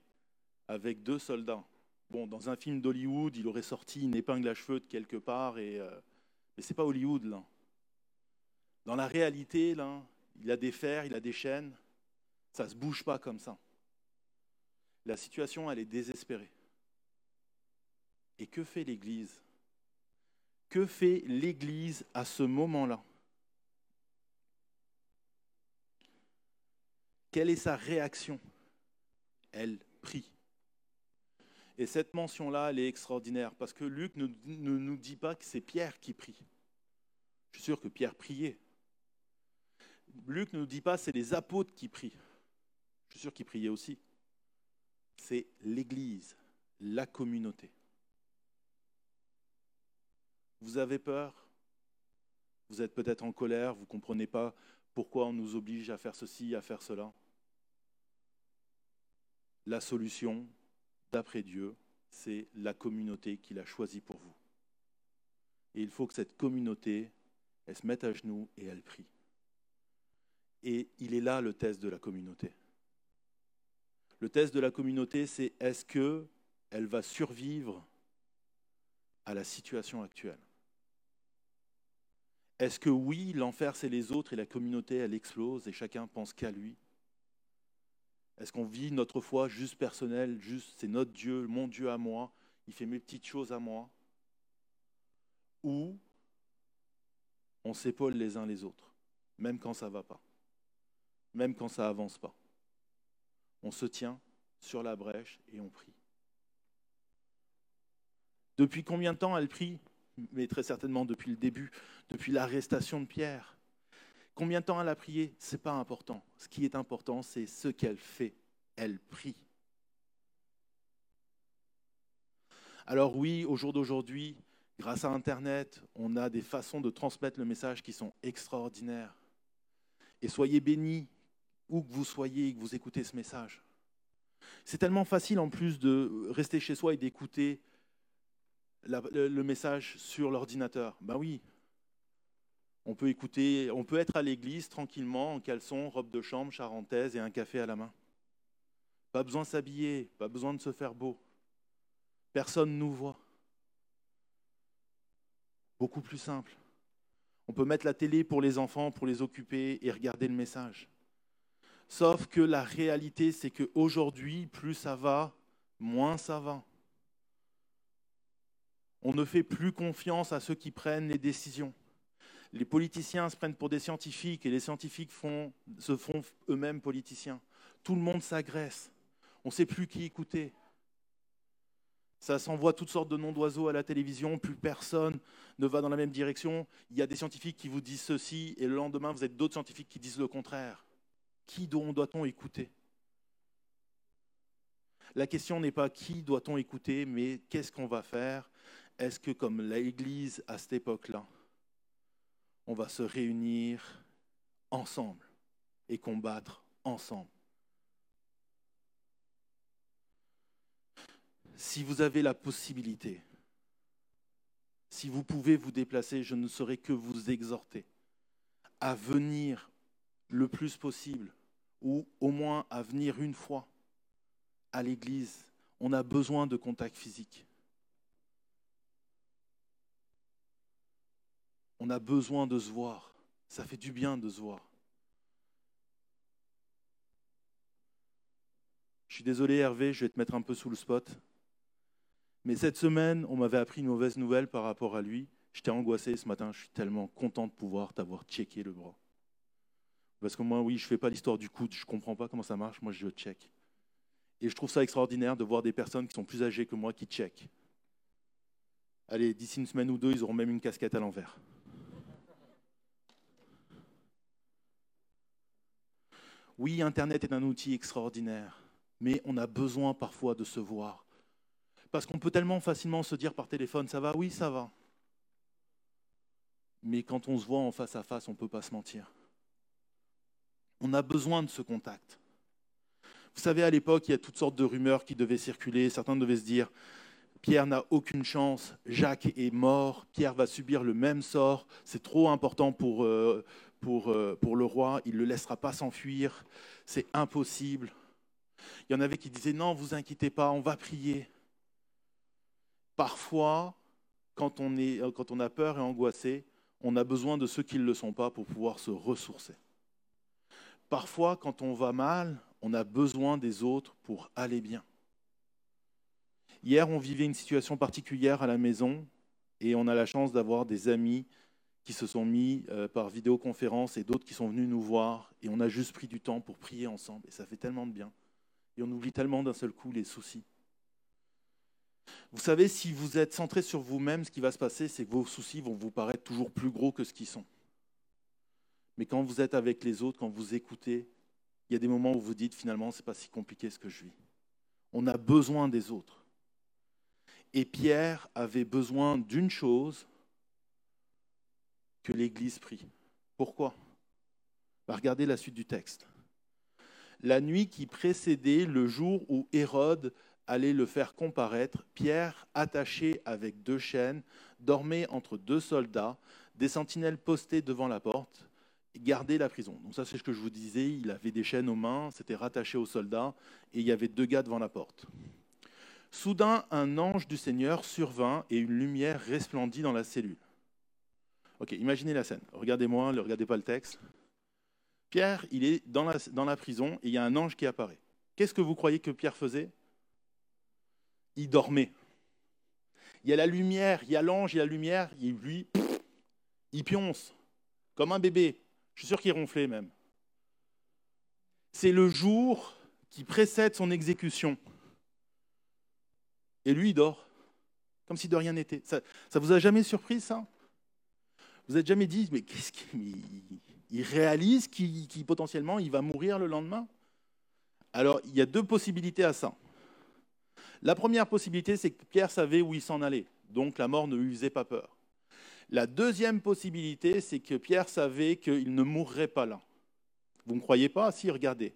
avec deux soldats? Bon, dans un film d'Hollywood, il aurait sorti une épingle à cheveux de quelque part, euh, mais ce n'est pas Hollywood, là. Dans la réalité, là, il a des fers, il a des chaînes, ça ne se bouge pas comme ça. La situation, elle est désespérée. Et que fait l'Église? Que fait l'Église à ce moment-là? Quelle est sa réaction? Elle prie. Et cette mention-là, elle est extraordinaire parce que Luc ne, nous dit pas que c'est Pierre qui prie. Je suis sûr que Pierre priait. Luc ne nous dit pas que c'est les apôtres qui prient. Suis sûr qu'ils priaient aussi. C'est l'Église, la communauté. Vous avez peur? Vous êtes peut-être en colère, vous ne comprenez pas pourquoi on nous oblige à faire ceci, à faire cela la solution, d'après Dieu, c'est la communauté qu'il a choisie pour vous. Et il faut que cette communauté, elle se mette à genoux et elle prie. Et il est là le test de la communauté. Le test de la communauté, c'est est-ce que elle va survivre à la situation actuelle? Est-ce que oui, l'enfer c'est les autres et la communauté elle explose et chacun pense qu'à lui? Est-ce qu'on vit notre foi juste personnelle, juste c'est notre Dieu, mon Dieu à moi, il fait mes petites choses à moi? Ou on s'épaule les uns les autres, même quand ça ne va pas, même quand ça avance pas? On se tient sur la brèche et on prie. Depuis combien de temps elle prie? Mais très certainement depuis le début, depuis l'arrestation de Pierre. Combien de temps elle a prié? Ce n'est pas important. Ce qui est important, c'est ce qu'elle fait. Elle prie. Alors oui, au jour d'aujourd'hui, grâce à Internet, on a des façons de transmettre le message qui sont extraordinaires. Et soyez bénis où que vous soyez et que vous écoutez ce message. C'est tellement facile en plus de rester chez soi et d'écouter le, message sur l'ordinateur. Ben oui, on peut écouter, on peut être à l'église tranquillement en caleçon, robe de chambre, charentaise et un café à la main. Pas besoin de s'habiller, pas besoin de se faire beau. Personne nous voit. Beaucoup plus simple. On peut mettre la télé pour les enfants, pour les occuper et regarder le message. Sauf que la réalité, c'est qu'aujourd'hui, plus ça va, moins ça va. On ne fait plus confiance à ceux qui prennent les décisions. Les politiciens se prennent pour des scientifiques et les scientifiques se font eux-mêmes politiciens. Tout le monde s'agresse. On ne sait plus qui écouter. Ça s'envoie toutes sortes de noms d'oiseaux à la télévision, plus personne ne va dans la même direction. Il y a des scientifiques qui vous disent ceci et le lendemain, vous êtes d'autres scientifiques qui disent le contraire. Qui doit-on écouter? La question n'est pas qui doit-on écouter, mais qu'est-ce qu'on va faire? Est-ce que comme l'Église à cette époque-là, on va se réunir ensemble et combattre ensemble? Si vous avez la possibilité, si vous pouvez vous déplacer, je ne saurais que vous exhorter à venir le plus possible, ou au moins à venir une fois à l'église. On a besoin de contact physique. On a besoin de se voir. Ça fait du bien de se voir. Je suis désolé Hervé, je vais te mettre un peu sous le spot. Mais cette semaine, on m'avait appris une mauvaise nouvelle par rapport à lui. J'étais angoissé ce matin, je suis tellement content de pouvoir t'avoir checké le bras. Parce que moi, oui, je ne fais pas l'histoire du coude, je ne comprends pas comment ça marche, moi je check. Et je trouve ça extraordinaire de voir des personnes qui sont plus âgées que moi qui check. Allez, d'ici une semaine ou deux, ils auront même une casquette à l'envers. Oui, Internet est un outil extraordinaire, mais on a besoin parfois de se voir. Parce qu'on peut tellement facilement se dire par téléphone, ça va, oui, ça va. Mais quand on se voit en face à face, on ne peut pas se mentir. On a besoin de ce contact. Vous savez, à l'époque, il y a toutes sortes de rumeurs qui devaient circuler. Certains devaient se dire, Pierre n'a aucune chance, Jacques est mort, Pierre va subir le même sort, c'est trop important pour, euh, euh, le roi, il ne le laissera pas s'enfuir, c'est impossible. Il y en avait qui disaient, non, vous inquiétez pas, on va prier. Parfois, quand on, est, quand on a peur et angoissé, on a besoin de ceux qui ne le sont pas pour pouvoir se ressourcer. Parfois, quand on va mal, on a besoin des autres pour aller bien. Hier, on vivait une situation particulière à la maison et on a la chance d'avoir des amis qui se sont mis euh, par vidéoconférence et d'autres qui sont venus nous voir et on a juste pris du temps pour prier ensemble et ça fait tellement de bien. Et on oublie tellement d'un seul coup les soucis. Vous savez, si vous êtes centré sur vous-même, ce qui va se passer, c'est que vos soucis vont vous paraître toujours plus gros que ce qu'ils sont. Mais quand vous êtes avec les autres, quand vous écoutez, il y a des moments où vous dites finalement, ce n'est pas si compliqué ce que je vis. On a besoin des autres. Et Pierre avait besoin d'une chose, que l'Église prie. Pourquoi? Bah, Regardez la suite du texte. La nuit qui précédait le jour où Hérode allait le faire comparaître, Pierre, attaché avec deux chaînes, dormait entre deux soldats, des sentinelles postées devant la porte garder la prison. Donc ça, c'est ce que je vous disais. Il avait des chaînes aux mains, c'était rattaché aux soldats, et il y avait deux gars devant la porte. Soudain, un ange du Seigneur survint et une lumière resplendit dans la cellule. Ok, imaginez la scène. Regardez-moi, ne regardez pas le texte. Pierre, il est dans la, prison et il y a un ange qui apparaît. Qu'est-ce que vous croyez que Pierre faisait? Il dormait. Il y a la lumière, il y a l'ange, il y a la lumière, il, lui, il pionce, comme un bébé. Je suis sûr qu'il ronflait même. C'est le jour qui précède son exécution. Et lui, il dort, comme si de rien n'était. Ça, ça vous a jamais surpris, ça? Vous n'êtes jamais dit, mais qu'est-ce qu'il il réalise qu'il potentiellement il va mourir le lendemain? Alors, il y a deux possibilités à ça. La première possibilité, c'est que Pierre savait où il s'en allait, donc la mort ne lui faisait pas peur. La deuxième possibilité, c'est que Pierre savait qu'il ne mourrait pas là. Vous ne croyez pas? Si, regardez.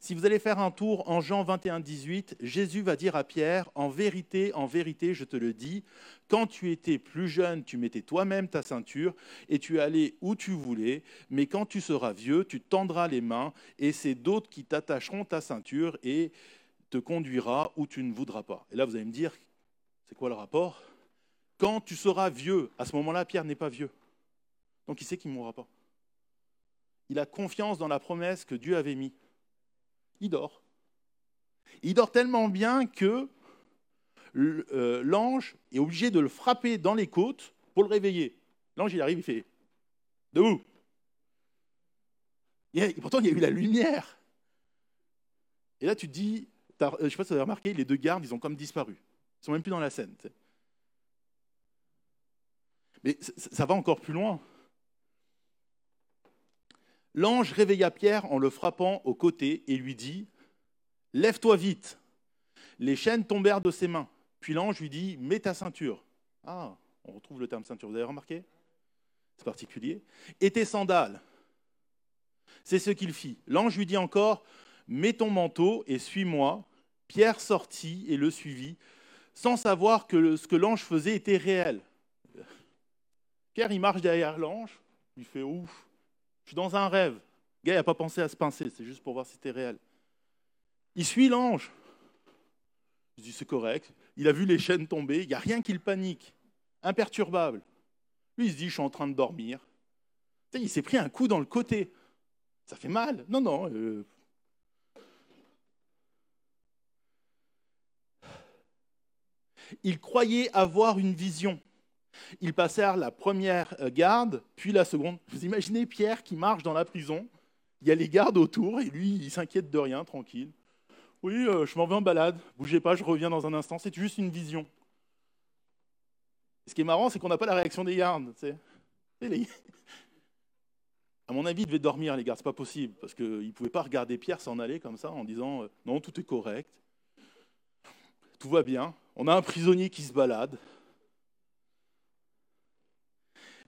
Si vous allez faire un tour en Jean 21, 18, Jésus va dire à Pierre, en vérité, en vérité, je te le dis, quand tu étais plus jeune, tu mettais toi-même ta ceinture et tu allais où tu voulais, mais quand tu seras vieux, tu tendras les mains et c'est d'autres qui t'attacheront ta ceinture et te conduira où tu ne voudras pas. Et là, vous allez me dire, c'est quoi le rapport? Quand tu seras vieux, à ce moment-là, Pierre n'est pas vieux. Donc il sait qu'il ne mourra pas. Il a confiance dans la promesse que Dieu avait mise il dort. Il dort tellement bien que euh, l'ange est obligé de le frapper dans les côtes pour le réveiller. L'ange, il arrive, il fait Debout et Pourtant, il y a eu la lumière. Et là, tu te dis euh, Je ne sais pas si vous avez remarqué, les deux gardes, ils ont comme disparu. Ils ne sont même plus dans la scène. Mais ça va encore plus loin. L'ange réveilla Pierre en le frappant au côté et lui dit Lève-toi vite. Les chaînes tombèrent de ses mains. Puis l'ange lui dit Mets ta ceinture. Ah, on retrouve le terme ceinture, vous avez remarqué? C'est particulier. Et tes sandales. C'est ce qu'il fit. L'ange lui dit encore Mets ton manteau et suis-moi. Pierre sortit et le suivit, sans savoir que ce que l'ange faisait était réel. Pierre, il marche derrière l'ange, il fait ouf, je suis dans un rêve. Le gars n'a pas pensé à se pincer, c'est juste pour voir si c'était réel. Il suit l'ange. Je dis, c'est correct. Il a vu les chaînes tomber, il n'y a rien qui le panique. Imperturbable. Lui, il se dit, je suis en train de dormir. il s'est pris un coup dans le côté. Ça fait mal. Non, non. Euh. Il croyait avoir une vision. Ils passèrent la première euh, garde, puis la seconde. Vous imaginez Pierre qui marche dans la prison, il y a les gardes autour, et lui, il s'inquiète de rien, tranquille. Oui, euh, je m'en vais en balade, bougez pas, je reviens dans un instant, c'est juste une vision. Ce qui est marrant, c'est qu'on n'a pas la réaction des gardes. À mon avis, ils devaient dormir, les gardes, c'est pas possible, parce qu'ils ne pouvaient pas regarder Pierre s'en aller comme ça en disant euh, non, tout est correct, tout va bien, on a un prisonnier qui se balade,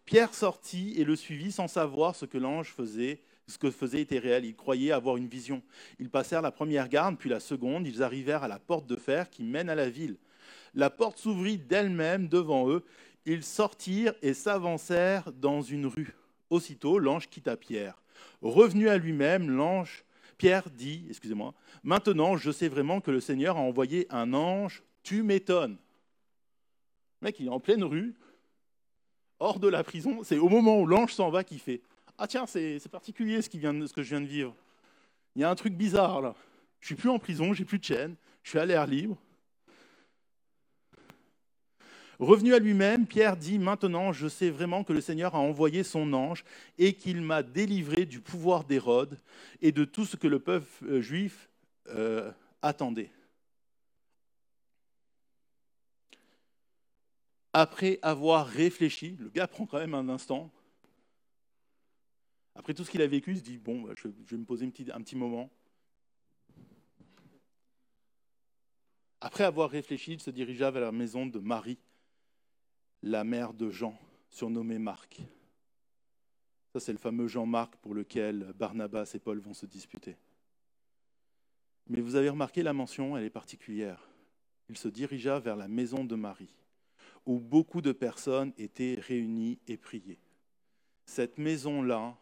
Pierre sortit et le suivit sans savoir ce que l'ange faisait. Ce que faisait était réel. Il croyait avoir une vision. Ils passèrent la première garde, puis la seconde. Ils arrivèrent à la porte de fer qui mène à la ville. La porte s'ouvrit d'elle-même devant eux. Ils sortirent et s'avancèrent dans une rue. Aussitôt, l'ange quitta Pierre. Revenu à lui-même, l'ange Pierre dit, excusez-moi, maintenant je sais vraiment que le Seigneur a envoyé un ange, tu m'étonnes. Le mec, il est en pleine rue, hors de la prison, c'est au moment où l'ange s'en va qu'il fait Ah tiens, c'est particulier ce, que je viens de vivre. Il y a un truc bizarre là. Je suis plus en prison, j'ai plus de chaîne, je suis à l'air libre. Revenu à lui-même, Pierre dit Maintenant, je sais vraiment que le Seigneur a envoyé son ange et qu'il m'a délivré du pouvoir d'Hérode et de tout ce que le peuple euh, juif euh, attendait. Après avoir réfléchi, le gars prend quand même un instant. Après tout ce qu'il a vécu, il se dit Bon, bah, je, vais me poser un petit, un petit moment. Après avoir réfléchi, il se dirigea vers la maison de Marie, la mère de Jean, surnommée Marc. Ça, c'est le fameux Jean-Marc pour lequel Barnabas et Paul vont se disputer. Mais vous avez remarqué la mention, elle est particulière. Il se dirigea vers la maison de Marie où beaucoup de personnes étaient réunies et priaient. Cette maison-là,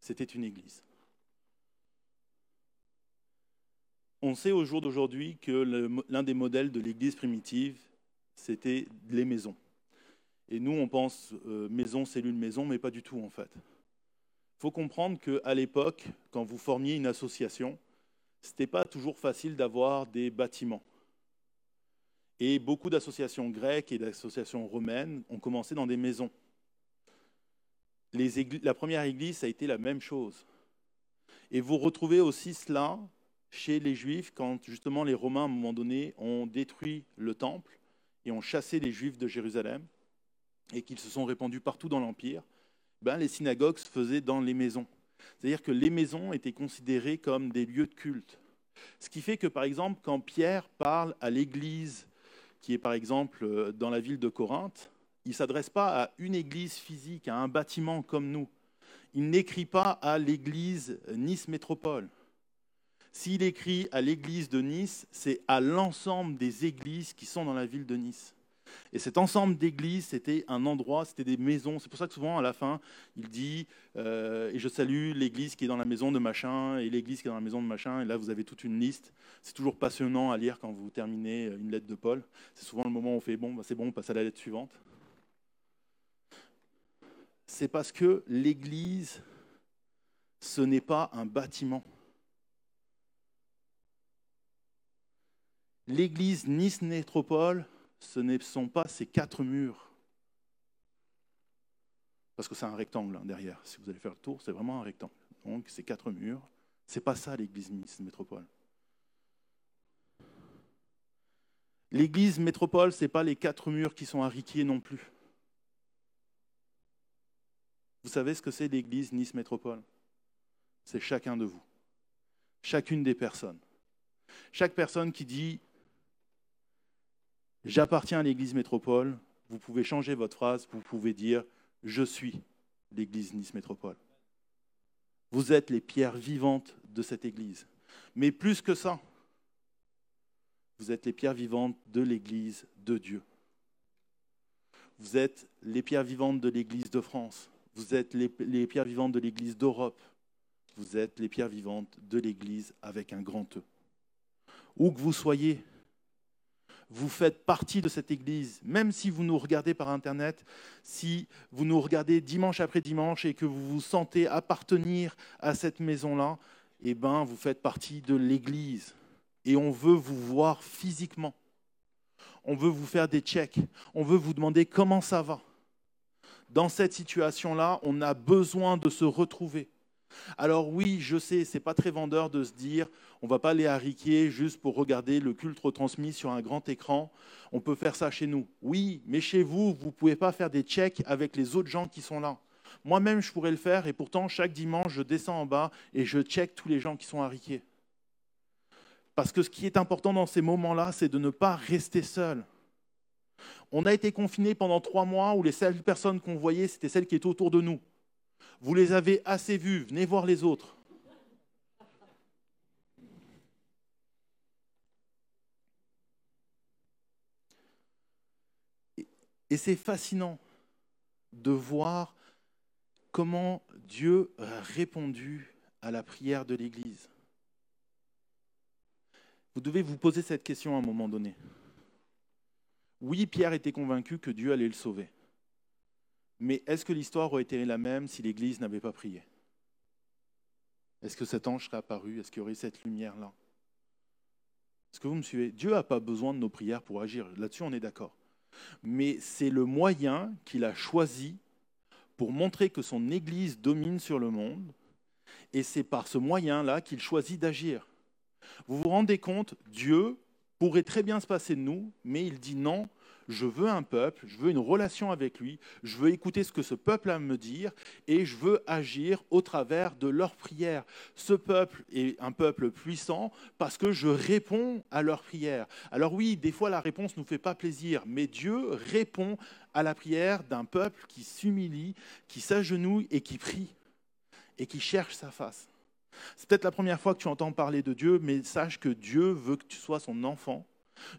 c'était une église. On sait au jour d'aujourd'hui que l'un des modèles de l'église primitive, c'était les maisons. Et nous, on pense euh, maison, cellule, maison, mais pas du tout en fait. Il faut comprendre qu'à l'époque, quand vous formiez une association, ce n'était pas toujours facile d'avoir des bâtiments. Et beaucoup d'associations grecques et d'associations romaines ont commencé dans des maisons. la première église, ça a été la même chose. Et vous retrouvez aussi cela chez les Juifs quand justement les Romains, à un moment donné, ont détruit le temple et ont chassé les Juifs de Jérusalem et qu'ils se sont répandus partout dans l'Empire. Ben, les synagogues se faisaient dans les maisons. C'est-à-dire que les maisons étaient considérées comme des lieux de culte. Ce qui fait que, par exemple, quand Pierre parle à l'église qui est, par exemple, euh, dans la ville de Corinthe, il ne s'adresse pas à une église physique, à un bâtiment comme nous. Il n'écrit pas à l'église Nice Métropole. S'il écrit à l'église de Nice, c'est à l'ensemble des églises qui sont dans la ville de Nice. Et cet ensemble d'églises, c'était un endroit, c'était des maisons. C'est pour ça que souvent, à la fin, il dit euh, Et je salue l'église qui est dans la maison de machin, et l'église qui est dans la maison de machin. Et là, vous avez toute une liste. C'est toujours passionnant à lire quand vous terminez une lettre de Paul. C'est souvent le moment où on fait Bon, bah, c'est bon, on passe à la lettre suivante. C'est parce que l'église, ce n'est pas un bâtiment. L'église Nice Métropole, ce ne sont pas ces quatre murs. Parce que c'est un rectangle hein, derrière. Si vous allez faire le tour, c'est vraiment un rectangle. Donc, ces quatre murs, c'est pas ça l'église métropole. L'église métropole, ce n'est pas les quatre murs qui sont arriqués non plus. Vous savez ce que c'est l'église Nice Métropole? C'est chacun de vous, chacune des personnes. Chaque personne qui dit J'appartiens à l'Église métropole. Vous pouvez changer votre phrase, vous pouvez dire Je suis l'Église Nice Métropole. Vous êtes les pierres vivantes de cette Église. Mais plus que ça, vous êtes les pierres vivantes de l'Église de Dieu. Vous êtes les pierres vivantes de l'Église de France. Vous êtes les, pierres vivantes de l'Église d'Europe. Vous êtes les pierres vivantes de l'Église avec un grand E. Où que vous soyez, vous faites partie de cette Église, même si vous nous regardez par Internet, si vous nous regardez dimanche après dimanche et que vous vous sentez appartenir à cette maison-là, eh ben, vous faites partie de l'Église. Et on veut vous voir physiquement. On veut vous faire des checks. On veut vous demander comment ça va. Dans cette situation-là, on a besoin de se retrouver. Alors oui, je sais, c'est pas très vendeur de se dire on va pas aller à Riquier juste pour regarder le culte retransmis sur un grand écran. On peut faire ça chez nous. Oui, mais chez vous, vous pouvez pas faire des checks avec les autres gens qui sont là. Moi-même, je pourrais le faire et pourtant chaque dimanche, je descends en bas et je check tous les gens qui sont à Riquier. Parce que ce qui est important dans ces moments-là, c'est de ne pas rester seul. On a été confinés pendant trois mois où les seules personnes qu'on voyait, c'était celles qui étaient autour de nous. Vous les avez assez vus, venez voir les autres. Et c'est fascinant de voir comment Dieu a répondu à la prière de l'Église. Vous devez vous poser cette question à un moment donné. Oui, Pierre était convaincu que Dieu allait le sauver. Mais est-ce que l'histoire aurait été la même si l'Église n'avait pas prié? Est-ce que cet ange serait apparu? Est-ce qu'il y aurait cette lumière-là? Est-ce que vous me suivez? Dieu n'a pas besoin de nos prières pour agir. Là-dessus, on est d'accord. Mais c'est le moyen qu'il a choisi pour montrer que son Église domine sur le monde. Et c'est par ce moyen-là qu'il choisit d'agir. Vous vous rendez compte, Dieu pourrait très bien se passer de nous, mais il dit non, je veux un peuple, je veux une relation avec lui, je veux écouter ce que ce peuple a à me dire et je veux agir au travers de leurs prières. Ce peuple est un peuple puissant parce que je réponds à leurs prières. Alors oui, des fois la réponse ne nous fait pas plaisir, mais Dieu répond à la prière d'un peuple qui s'humilie, qui s'agenouille et qui prie et qui cherche sa face. C'est peut-être la première fois que tu entends parler de Dieu, mais sache que Dieu veut que tu sois son enfant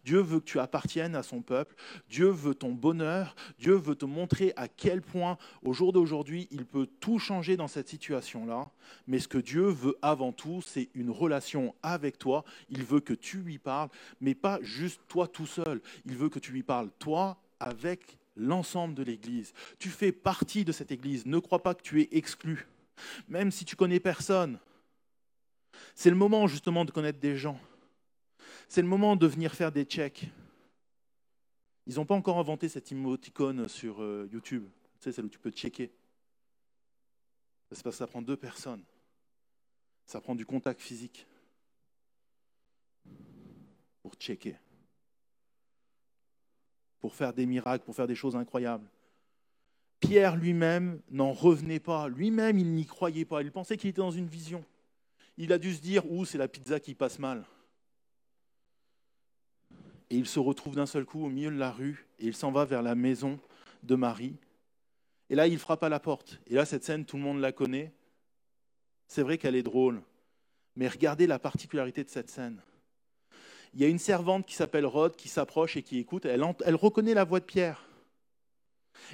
Dieu veut que tu appartiennes à son peuple. Dieu veut ton bonheur. Dieu veut te montrer à quel point, au jour d'aujourd'hui, il peut tout changer dans cette situation-là. Mais ce que Dieu veut avant tout, c'est une relation avec toi. Il veut que tu lui parles, mais pas juste toi tout seul. Il veut que tu lui parles, toi, avec l'ensemble de l'Église. Tu fais partie de cette Église. Ne crois pas que tu es exclu. Même si tu connais personne. C'est le moment justement de connaître des gens. C'est le moment de venir faire des checks. Ils n'ont pas encore inventé cette emoticône sur euh, YouTube, tu sais, celle où tu peux checker. Parce que ça prend deux personnes. Ça prend du contact physique pour checker, pour faire des miracles, pour faire des choses incroyables. Pierre lui-même n'en revenait pas. Lui-même, il n'y croyait pas. Il pensait qu'il était dans une vision. il a dû se dire, ouh, c'est la pizza qui passe mal. Et il se retrouve d'un seul coup au milieu de la rue et il s'en va vers la maison de Marie. Et là, il frappe à la porte. Et là, cette scène, tout le monde la connaît. C'est vrai qu'elle est drôle. Mais regardez la particularité de cette scène. Il y a une servante qui s'appelle Rod qui s'approche et qui écoute. Elle, elle, reconnaît la voix de Pierre.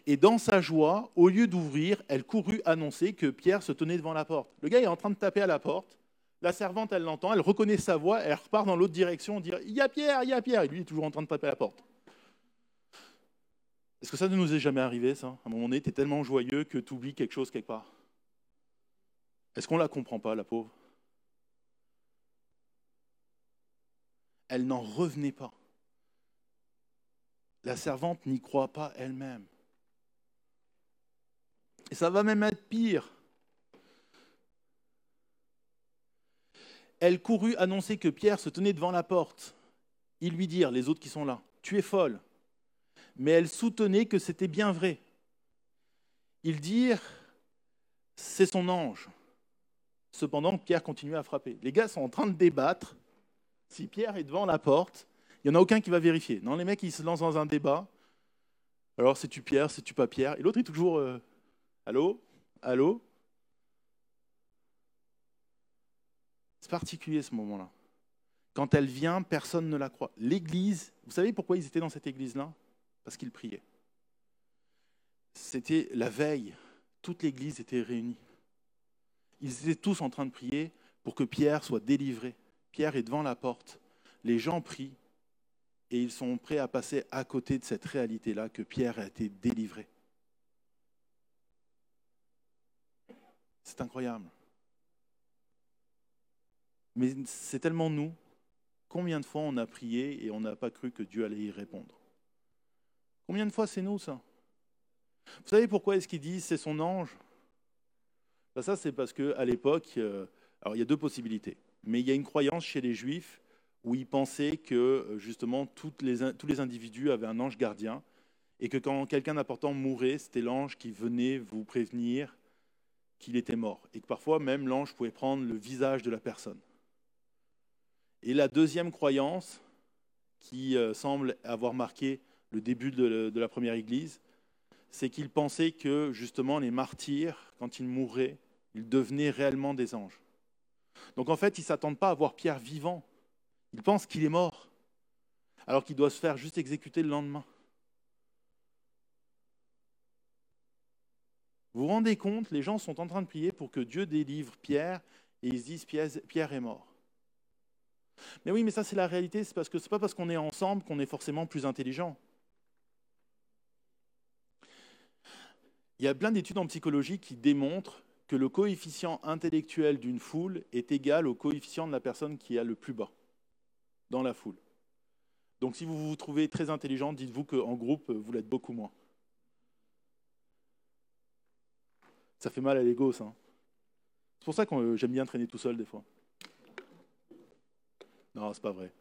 Et dans sa joie, au lieu d'ouvrir, elle courut annoncer que Pierre se tenait devant la porte. Le gars est en train de taper à la porte. La servante, elle l'entend, elle reconnaît sa voix, elle repart dans l'autre direction, dire Il y a Pierre, il y a Pierre. Et lui, il est toujours en train de taper la porte. Est-ce que ça ne nous est jamais arrivé, ça? À un moment donné, tu es tellement joyeux que tu oublies quelque chose quelque part. Est-ce qu'on ne la comprend pas, la pauvre? Elle n'en revenait pas. La servante n'y croit pas elle-même. Et ça va même être pire. Elle courut annoncer que Pierre se tenait devant la porte. Ils lui dirent, les autres qui sont là, Tu es folle. Mais elle soutenait que c'était bien vrai. Ils dirent, C'est son ange. Cependant, Pierre continuait à frapper. Les gars sont en train de débattre. Si Pierre est devant la porte, il n'y en a aucun qui va vérifier. Non, les mecs, ils se lancent dans un débat. Alors, c'est-tu Pierre, c'est-tu pas Pierre? Et l'autre est toujours euh, Allô? Allô? C'est particulier ce moment-là. Quand elle vient, personne ne la croit. L'église, vous savez pourquoi ils étaient dans cette église-là? Parce qu'ils priaient. C'était la veille, toute l'église était réunie. Ils étaient tous en train de prier pour que Pierre soit délivré. Pierre est devant la porte. Les gens prient et ils sont prêts à passer à côté de cette réalité-là que Pierre a été délivré. C'est incroyable. Mais c'est tellement nous. Combien de fois on a prié et on n'a pas cru que Dieu allait y répondre? Combien de fois c'est nous ça? Vous savez pourquoi est-ce qu'il dit c'est son ange? Ben, Ça c'est parce qu'à l'époque, euh, alors il y a deux possibilités. Mais il y a une croyance chez les Juifs où ils pensaient que euh, justement les, tous les individus avaient un ange gardien et que quand quelqu'un d'important mourait, c'était l'ange qui venait vous prévenir qu'il était mort et que parfois même l'ange pouvait prendre le visage de la personne. Et la deuxième croyance, qui euh, semble avoir marqué le début de, la première Église, c'est qu'ils pensaient que justement les martyrs, quand ils mouraient, ils devenaient réellement des anges. Donc en fait, ils ne s'attendent pas à voir Pierre vivant. Ils pensent qu'il est mort, alors qu'il doit se faire juste exécuter le lendemain. Vous vous rendez compte, les gens sont en train de prier pour que Dieu délivre Pierre et ils se disent Pierre est mort. Mais oui, mais ça c'est la réalité, c'est parce que c'est pas parce qu'on est ensemble qu'on est forcément plus intelligent. Il y a plein d'études en psychologie qui démontrent que le coefficient intellectuel d'une foule est égal au coefficient de la personne qui a le plus bas dans la foule. Donc si vous vous trouvez très intelligent, dites-vous qu'en groupe, vous l'êtes beaucoup moins. Ça fait mal à l'ego, ça. C'est pour ça que j'aime bien traîner tout seul des fois. Non, c'est pas vrai.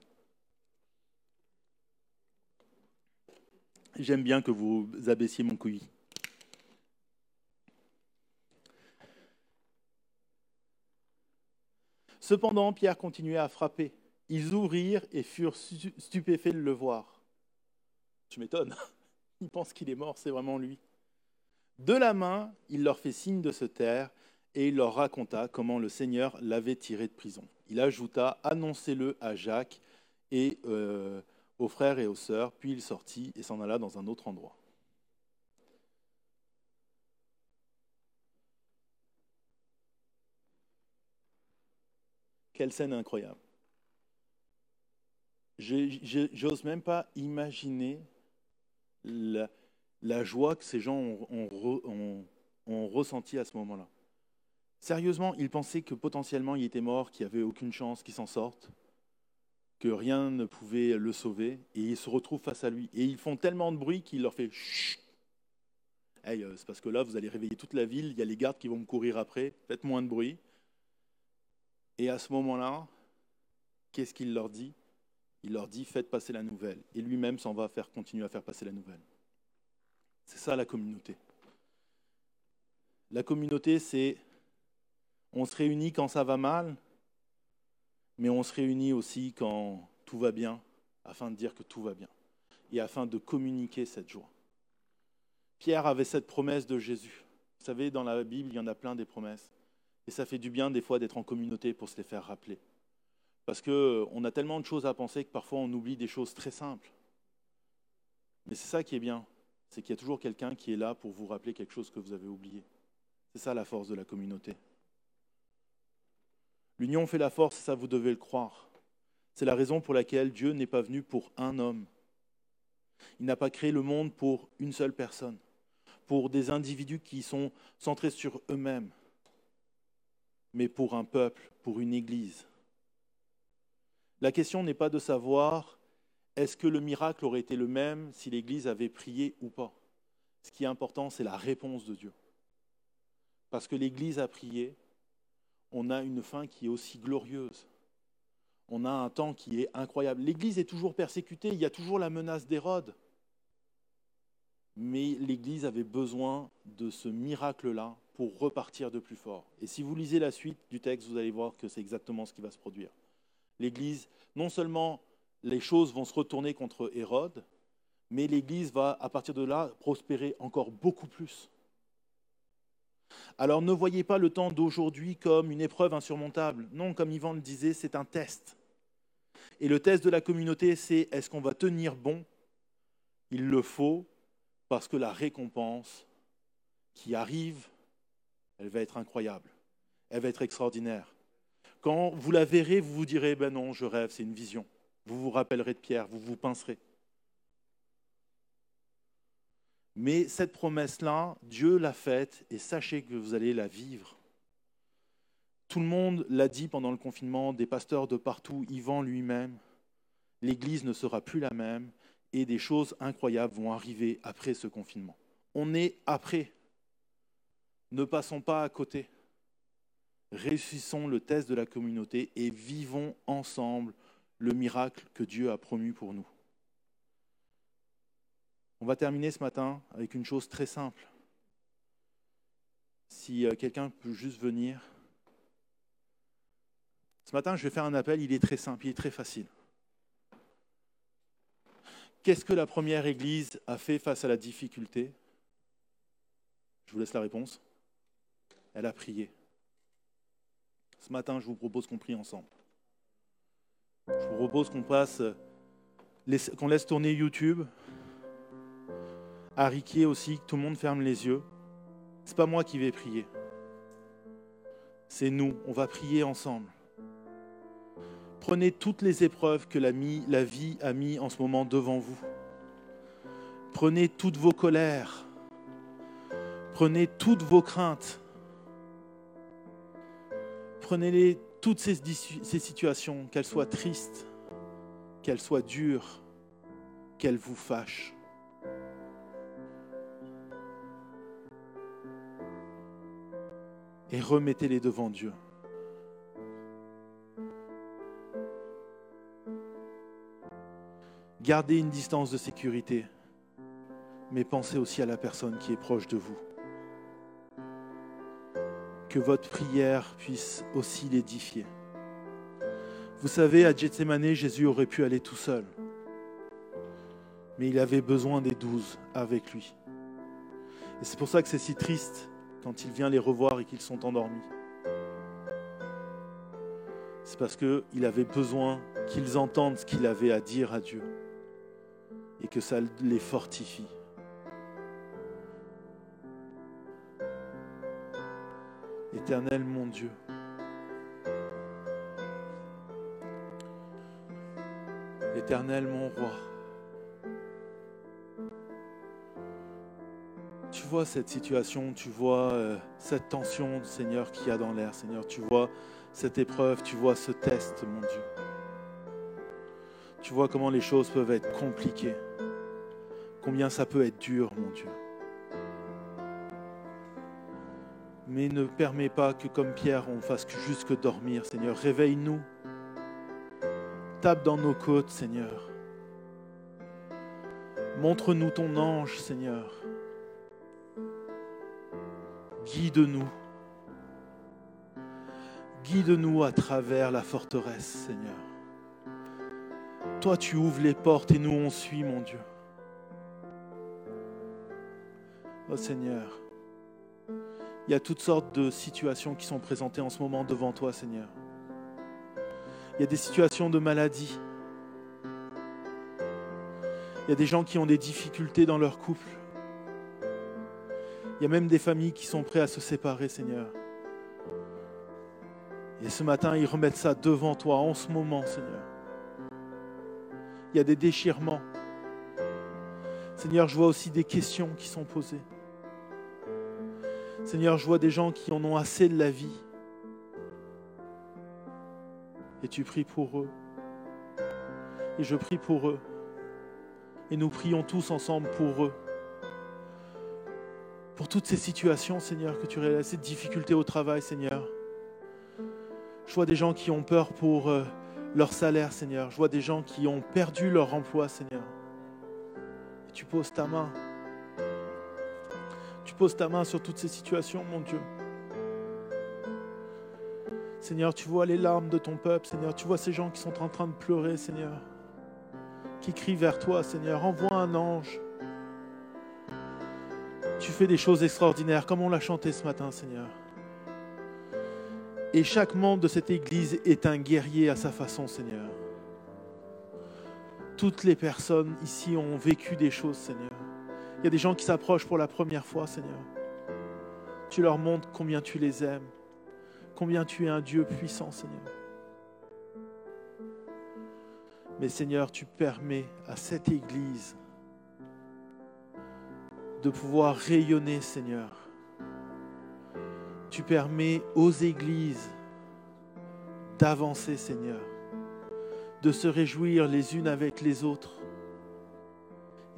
J'aime bien que vous abaissiez mon couille. Cependant, Pierre continuait à frapper. Ils ouvrirent et furent stupéfaits de le voir. Tu m'étonnes. Ils pensent qu'il est mort, c'est vraiment lui. De la main, il leur fait signe de se taire et il leur raconta comment le Seigneur l'avait tiré de prison. Il ajouta Annoncez-le à Jacques et euh, aux frères et aux sœurs. Puis il sortit et s'en alla dans un autre endroit. Quelle scène incroyable. J'ose même pas imaginer la, joie que ces gens ont, ont ressenti à ce moment-là. Sérieusement, ils pensaient que potentiellement il était mort, qu'il n'y avait aucune chance qu'il s'en sorte, que rien ne pouvait le sauver, et ils se retrouvent face à lui. Et ils font tellement de bruit qu'il leur fait Chut hey, C'est parce que là, vous allez réveiller toute la ville, il y a les gardes qui vont me courir après, faites moins de bruit. Et à ce moment-là, qu'est-ce qu'il leur dit? Il leur dit Faites passer la nouvelle. Et lui-même s'en va faire continuer à faire passer la nouvelle. C'est ça la communauté. La communauté, c'est on se réunit quand ça va mal mais on se réunit aussi quand tout va bien, afin de dire que tout va bien, et afin de communiquer cette joie. Pierre avait cette promesse de Jésus. Vous savez, dans la Bible, il y en a plein des promesses. Et ça fait du bien des fois d'être en communauté pour se les faire rappeler. Parce qu'on a tellement de choses à penser que parfois on oublie des choses très simples. Mais c'est ça qui est bien, c'est qu'il y a toujours quelqu'un qui est là pour vous rappeler quelque chose que vous avez oublié. C'est ça la force de la communauté. L'union fait la force, ça vous devez le croire. C'est la raison pour laquelle Dieu n'est pas venu pour un homme. Il n'a pas créé le monde pour une seule personne, pour des individus qui sont centrés sur eux-mêmes, mais pour un peuple, pour une Église. La question n'est pas de savoir est-ce que le miracle aurait été le même si l'Église avait prié ou pas? Ce qui est important, c'est la réponse de Dieu. Parce que l'Église a prié, on a une fin qui est aussi glorieuse. On a un temps qui est incroyable. L'Église est toujours persécutée, il y a toujours la menace d'Hérode. Mais l'Église avait besoin de ce miracle-là pour repartir de plus fort. Et si vous lisez la suite du texte, vous allez voir que c'est exactement ce qui va se produire l'Église, non seulement les choses vont se retourner contre Hérode, mais l'Église va, à partir de là, prospérer encore beaucoup plus. Alors ne voyez pas le temps d'aujourd'hui comme une épreuve insurmontable. Non, comme Yvan le disait, c'est un test. Et le test de la communauté, c'est est-ce qu'on va tenir bon? Il le faut parce que la récompense qui arrive, elle va être incroyable. Elle va être extraordinaire. Quand vous la verrez, vous vous direz, ben non, je rêve, c'est une vision. Vous vous rappellerez de Pierre, vous vous pincerez. Mais cette promesse-là, Dieu l'a faite et sachez que vous allez la vivre. Tout le monde l'a dit pendant le confinement, des pasteurs de partout, Yvan lui-même, l'Église ne sera plus la même et des choses incroyables vont arriver après ce confinement. On est après. Ne passons pas à côté réussissons le test de la communauté et vivons ensemble le miracle que Dieu a promu pour nous. On va terminer ce matin avec une chose très simple. Si euh, quelqu'un peut juste venir. Ce matin, je vais faire un appel, il est très simple, il est très facile. Qu'est-ce que la première Église a fait face à la difficulté? Je vous laisse la réponse. Elle a prié. Ce matin, je vous propose qu'on prie ensemble. Je vous propose qu'on passe, qu'on laisse tourner YouTube, à aussi, que tout le monde ferme les yeux. C'est pas moi qui vais prier. C'est nous. On va prier ensemble. Prenez toutes les épreuves que la, vie a mis en ce moment devant vous. Prenez toutes vos colères. Prenez toutes vos craintes. Prenez-les, toutes ces situations, qu'elles soient tristes, qu'elles soient dures, qu'elles vous fâchent. Et remettez-les devant Dieu. Gardez une distance de sécurité, mais pensez aussi à la personne qui est proche de vous que votre prière puisse aussi l'édifier. Vous savez, à Gethsemane, Jésus aurait pu aller tout seul, mais il avait besoin des douze avec lui. Et c'est pour ça que c'est si triste quand il vient les revoir et qu'ils sont endormis. C'est parce qu'il avait besoin qu'ils entendent ce qu'il avait à dire à Dieu et que ça les fortifie. Éternel mon Dieu. Éternel mon roi. Vois cette situation, tu vois euh, cette tension, Seigneur, qu'il y a dans l'air, Seigneur. Tu vois cette épreuve, tu vois ce test, mon Dieu. Tu vois comment les choses peuvent être compliquées, combien ça peut être dur, mon Dieu. mais ne permets pas que comme Pierre, on fasse juste que dormir, Seigneur. Réveille-nous. Tape dans nos côtes, Seigneur. Montre-nous ton ange, Seigneur. Guide-nous. Guide-nous à travers la forteresse, Seigneur. Toi, tu ouvres les portes et nous, on suit, mon Dieu. Oh Seigneur, il y a toutes sortes de situations qui sont présentées en ce moment devant toi, Seigneur. Il y a des situations de maladie. Il y a des gens qui ont des difficultés dans leur couple. Il y a même des familles qui sont prêtes à se séparer, Seigneur. Et ce matin, ils remettent ça devant toi en ce moment, Seigneur. Il y a des déchirements. Seigneur, je vois aussi des questions qui sont posées. Seigneur, je vois des gens qui en ont assez de la vie. Et tu pries pour eux. Et je prie pour eux. Et nous prions tous ensemble pour eux. Pour toutes ces situations, Seigneur, que tu réalises, ces difficultés au travail, Seigneur. Je vois des gens qui ont peur pour euh, leur salaire, Seigneur. Je vois des gens qui ont perdu leur emploi, Seigneur. Tu poses ta main. Tu poses ta main sur toutes ces situations, mon Dieu. Seigneur, tu vois les larmes de ton peuple, Seigneur. Tu vois ces gens qui sont en train de pleurer, Seigneur. Qui crient vers toi, Seigneur. Envoie un ange. Tu fais des choses extraordinaires, comme on l'a chanté ce matin, Seigneur. Et chaque membre de cette Église est un guerrier à sa façon, Seigneur. Toutes les personnes ici ont vécu des choses, Seigneur. Il y a des gens qui s'approchent pour la première fois, Seigneur. Tu leur montres combien tu les aimes, combien tu es un Dieu puissant, Seigneur. Mais Seigneur, tu permets à cette Église de pouvoir rayonner, Seigneur. Tu permets aux églises d'avancer, Seigneur, de se réjouir les unes avec les autres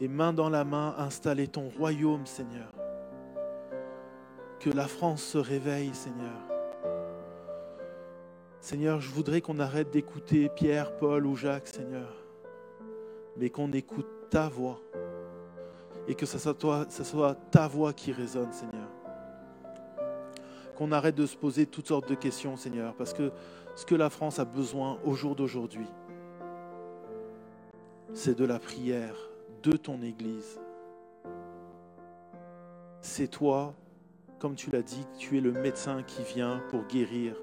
et main dans la main installer ton royaume, Seigneur. Que la France se réveille, Seigneur. Seigneur, je voudrais qu'on arrête d'écouter Pierre, Paul ou Jacques, Seigneur, mais qu'on écoute ta voix et que ce soit, ta voix qui résonne, Seigneur. Qu'on arrête de se poser toutes sortes de questions, Seigneur, parce que ce que la France a besoin au jour d'aujourd'hui, c'est de la prière de ton Église. C'est toi, comme tu l'as dit, tu es le médecin qui vient pour guérir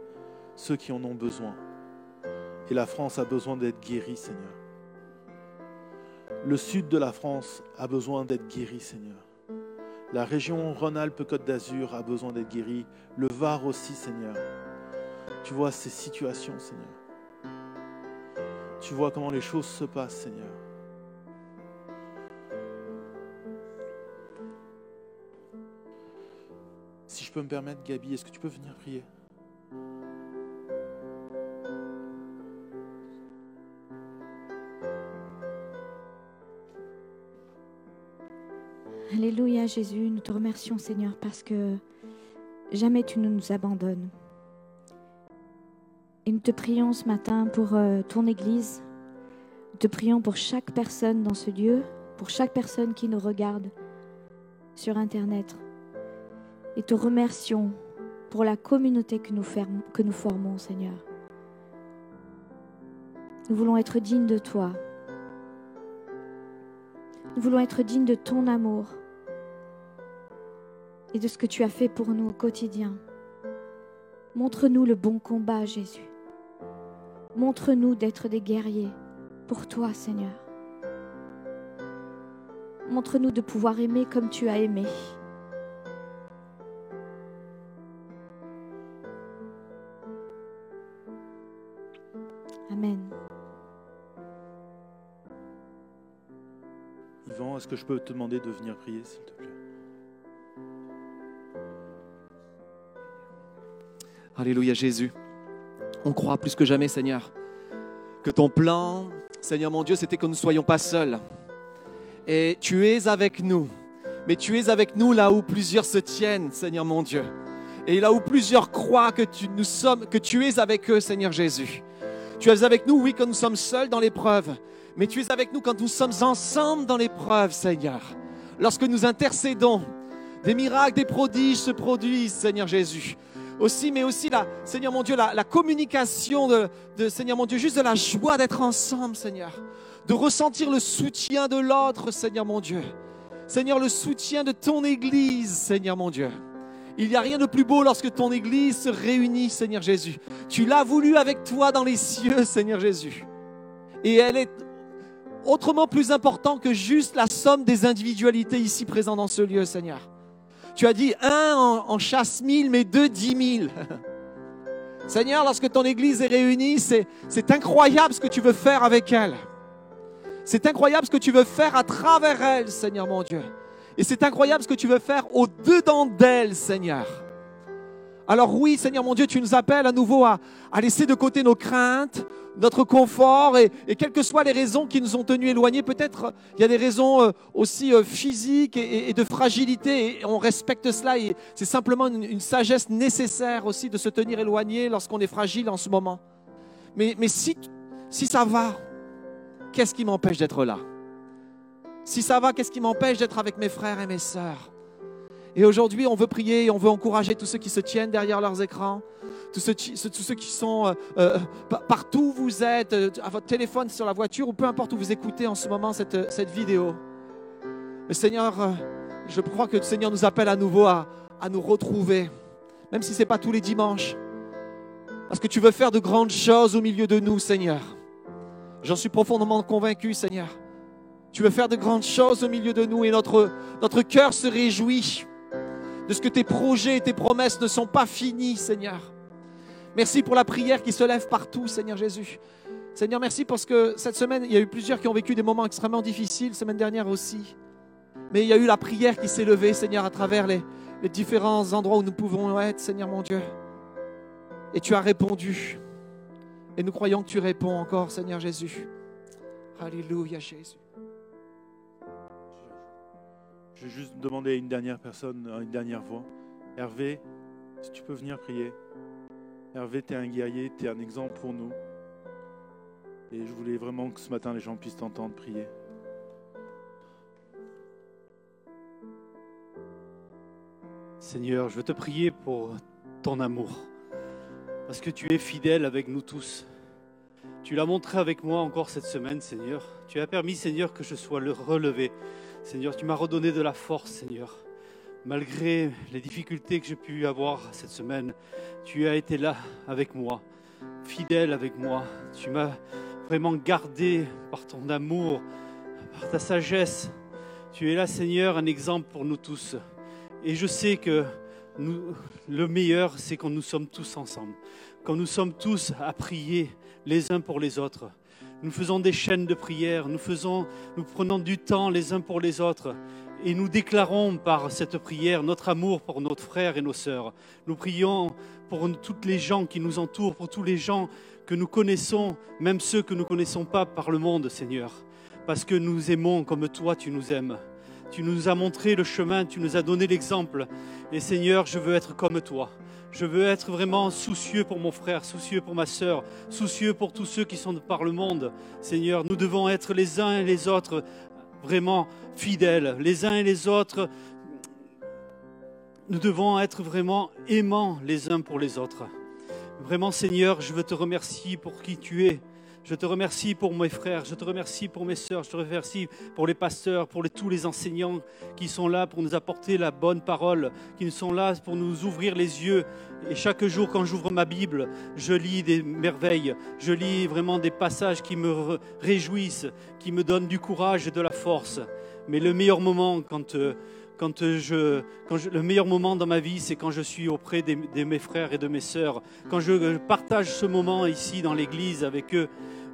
ceux qui en ont besoin. Et la France a besoin d'être guérie, Seigneur. Le sud de la France a besoin d'être guéri, Seigneur. La région Rhône-Alpes-Côte d'Azur a besoin d'être guérie. Le Var aussi, Seigneur. Tu vois ces situations, Seigneur. Tu vois comment les choses se passent, Seigneur. Si je peux me permettre, Gabi, est-ce que tu peux venir prier? Alléluia Jésus, nous te remercions Seigneur parce que jamais tu ne nous abandonnes. Et nous te prions ce matin pour euh, ton Église. Nous te prions pour chaque personne dans ce lieu, pour chaque personne qui nous regarde sur Internet. Et te remercions pour la communauté nous, que nous formons, Seigneur. Nous voulons être dignes de toi. Nous voulons être dignes de ton amour et de ce que tu as fait pour nous au quotidien. Montre-nous le bon combat, Jésus. Montre-nous d'être des guerriers pour toi, Seigneur. Montre-nous de pouvoir aimer comme tu as aimé. Amen. Yvan, est-ce que je peux te demander de venir prier, s'il te plaît? Alléluia Jésus. On croit plus que jamais, Seigneur, que ton plan, Seigneur mon Dieu, c'était que nous ne soyons pas seuls. Et tu es avec nous. Mais tu es avec nous là où plusieurs se tiennent, Seigneur mon Dieu. Et là où plusieurs croient que tu, nous sommes, que tu es avec eux, Seigneur Jésus. Tu es avec nous, oui, quand nous sommes seuls dans l'épreuve. Mais tu es avec nous quand nous sommes ensemble dans l'épreuve, Seigneur. Lorsque nous intercédons, des miracles, des prodiges se produisent, Seigneur Jésus. Aussi, mais aussi la, Seigneur mon Dieu, la, communication de, de, Seigneur mon Dieu, juste de la joie d'être ensemble, Seigneur, de ressentir le soutien de l'autre, Seigneur mon Dieu. Seigneur, le soutien de ton Église, Seigneur mon Dieu. Il n'y a rien de plus beau lorsque ton Église se réunit, Seigneur Jésus. Tu l'as voulu avec toi dans les cieux, Seigneur Jésus. Et elle est autrement plus importante que juste la somme des individualités ici présentes dans ce lieu, Seigneur. Tu as dit un en, chasse mille, mais deux dix mille. Seigneur, lorsque ton Église est réunie, c'est incroyable ce que tu veux faire avec elle. C'est incroyable ce que tu veux faire à travers elle, Seigneur mon Dieu. Et c'est incroyable ce que tu veux faire au-dedans d'elle, Seigneur. Alors oui, Seigneur mon Dieu, tu nous appelles à nouveau à, laisser de côté nos craintes, notre confort, et, quelles que soient les raisons qui nous ont tenus éloignés, peut-être il y a des raisons euh, aussi euh, physiques et, de fragilité, et on respecte cela, et c'est simplement une, sagesse nécessaire aussi de se tenir éloigné lorsqu'on est fragile en ce moment. Mais, si, si ça va, qu'est-ce qui m'empêche d'être là? Si ça va, qu'est-ce qui m'empêche d'être avec mes frères et mes sœurs? Et aujourd'hui, on veut prier et on veut encourager tous ceux qui se tiennent derrière leurs écrans, tous ceux, qui sont euh, euh, partout où vous êtes, euh, à votre téléphone, sur la voiture, ou peu importe où vous écoutez en ce moment cette, vidéo. Le Seigneur, je crois que le Seigneur nous appelle à nouveau à, à nous retrouver, même si ce n'est pas tous les dimanches. Parce que tu veux faire de grandes choses au milieu de nous, Seigneur. J'en suis profondément convaincu, Seigneur. Tu veux faire de grandes choses au milieu de nous et notre, notre cœur se réjouit de ce que tes projets et tes promesses ne sont pas finis, Seigneur. Merci pour la prière qui se lève partout, Seigneur Jésus. Seigneur, merci parce que cette semaine, il y a eu plusieurs qui ont vécu des moments extrêmement difficiles, semaine dernière aussi. Mais il y a eu la prière qui s'est levée, Seigneur, à travers les, les différents endroits où nous pouvons être, Seigneur mon Dieu. Et tu as répondu. Et nous croyons que tu réponds encore, Seigneur Jésus. Alléluia, Jésus. Je vais juste demander à une dernière personne, à une dernière voix. Hervé, si tu peux venir prier. Hervé, tu es un guerrier, tu es un exemple pour nous. Et je voulais vraiment que ce matin, les gens puissent t'entendre prier. Seigneur, je veux te prier pour ton amour parce que tu es fidèle avec nous tous. Tu l'as montré avec moi encore cette semaine, Seigneur. Tu as permis, Seigneur, que je sois le relevé. Seigneur, tu m'as redonné de la force, Seigneur. Malgré les difficultés que j'ai pu avoir cette semaine, tu as été là avec moi, fidèle avec moi. Tu m'as vraiment gardé par ton amour, par ta sagesse. Tu es là, Seigneur, un exemple pour nous tous. Et je sais que le meilleur, c'est quand nous sommes tous ensemble, quand nous sommes tous à prier les uns pour les autres. Nous faisons des chaînes de prière, nous, faisons, nous prenons du temps les uns pour les autres et nous déclarons par cette prière notre amour pour nos frères et nos sœurs. Nous prions pour toutes les gens qui nous entourent, pour tous les gens que nous connaissons, même ceux que nous ne connaissons pas par le monde, Seigneur, parce que nous aimons comme toi tu nous aimes. Tu nous as montré le chemin, tu nous as donné l'exemple. Et Seigneur, je veux être comme toi. Je veux être vraiment soucieux pour mon frère, soucieux pour ma sœur, soucieux pour tous ceux qui sont par le monde. Seigneur, nous devons être les uns et les autres vraiment fidèles, les uns et les autres. Nous devons être vraiment aimants les uns pour les autres. Vraiment, Seigneur, je veux te remercier pour qui tu es. Je te remercie pour mes frères, je te remercie pour mes sœurs, je te remercie pour les pasteurs, pour tous les enseignants qui sont là pour nous apporter la bonne parole, qui sont là pour nous ouvrir les yeux. Et chaque jour, quand j'ouvre ma Bible, je lis des merveilles, je lis vraiment des passages qui me réjouissent, qui me donnent du courage et de la force. Mais le meilleur moment, quand, euh, quand le meilleur moment dans ma vie, c'est quand je suis auprès de mes frères et de mes sœurs, quand je partage ce moment ici dans l'église avec eux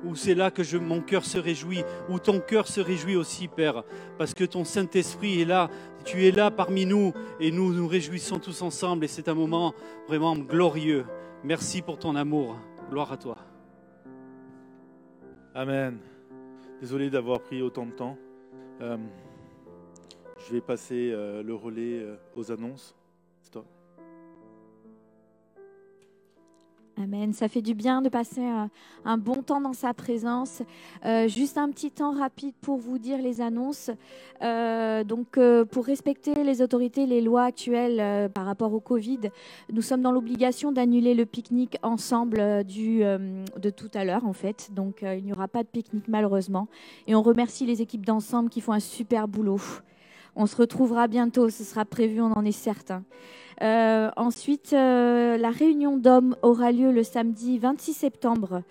où c'est là que mon cœur se réjouit, où ton cœur se réjouit aussi, Père, parce que ton Saint-Esprit est là, tu es là parmi nous, et nous nous réjouissons tous ensemble, et c'est un moment vraiment glorieux. Merci pour ton amour. Gloire à toi. Amen. Désolé d'avoir pris autant de temps. Euh, je vais passer euh, le relais euh, aux annonces. Amen. Amen. Ça fait du bien de passer un, un bon temps dans sa présence. Euh, juste un petit temps rapide pour vous dire les annonces. Euh, donc, euh, pour respecter les autorités, les lois actuelles euh, par rapport au Covid, nous sommes dans l'obligation d'annuler le pique-nique ensemble euh, du, euh, de tout à l'heure, en fait. Donc, euh, il n'y aura pas de pique-nique malheureusement. Et on remercie les équipes d'ensemble qui font un super boulot. On se retrouvera bientôt, ce sera prévu, on en est certain. Euh, ensuite, euh, la réunion d'hommes aura lieu le samedi 26 septembre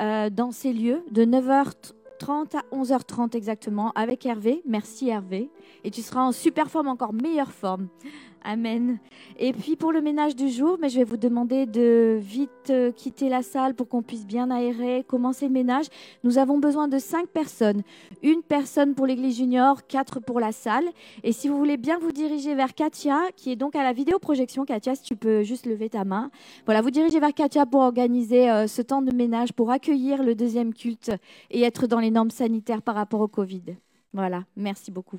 euh, dans ces lieux de 9h30 à 11h30 exactement avec Hervé. Merci Hervé. Et tu seras en super forme, encore meilleure forme. Amen. Et puis pour le ménage du jour, mais je vais vous demander de vite euh, quitter la salle pour qu'on puisse bien aérer, commencer le ménage. Nous avons besoin de cinq personnes. Une personne pour l'église junior, quatre pour la salle. Et si vous voulez bien vous diriger vers Katia, qui est donc à la vidéoprojection, Katia, si tu peux juste lever ta main. Voilà, vous dirigez vers Katia pour organiser euh, ce temps de ménage, pour accueillir le deuxième culte et être dans les normes sanitaires par rapport au Covid. Voilà, merci beaucoup.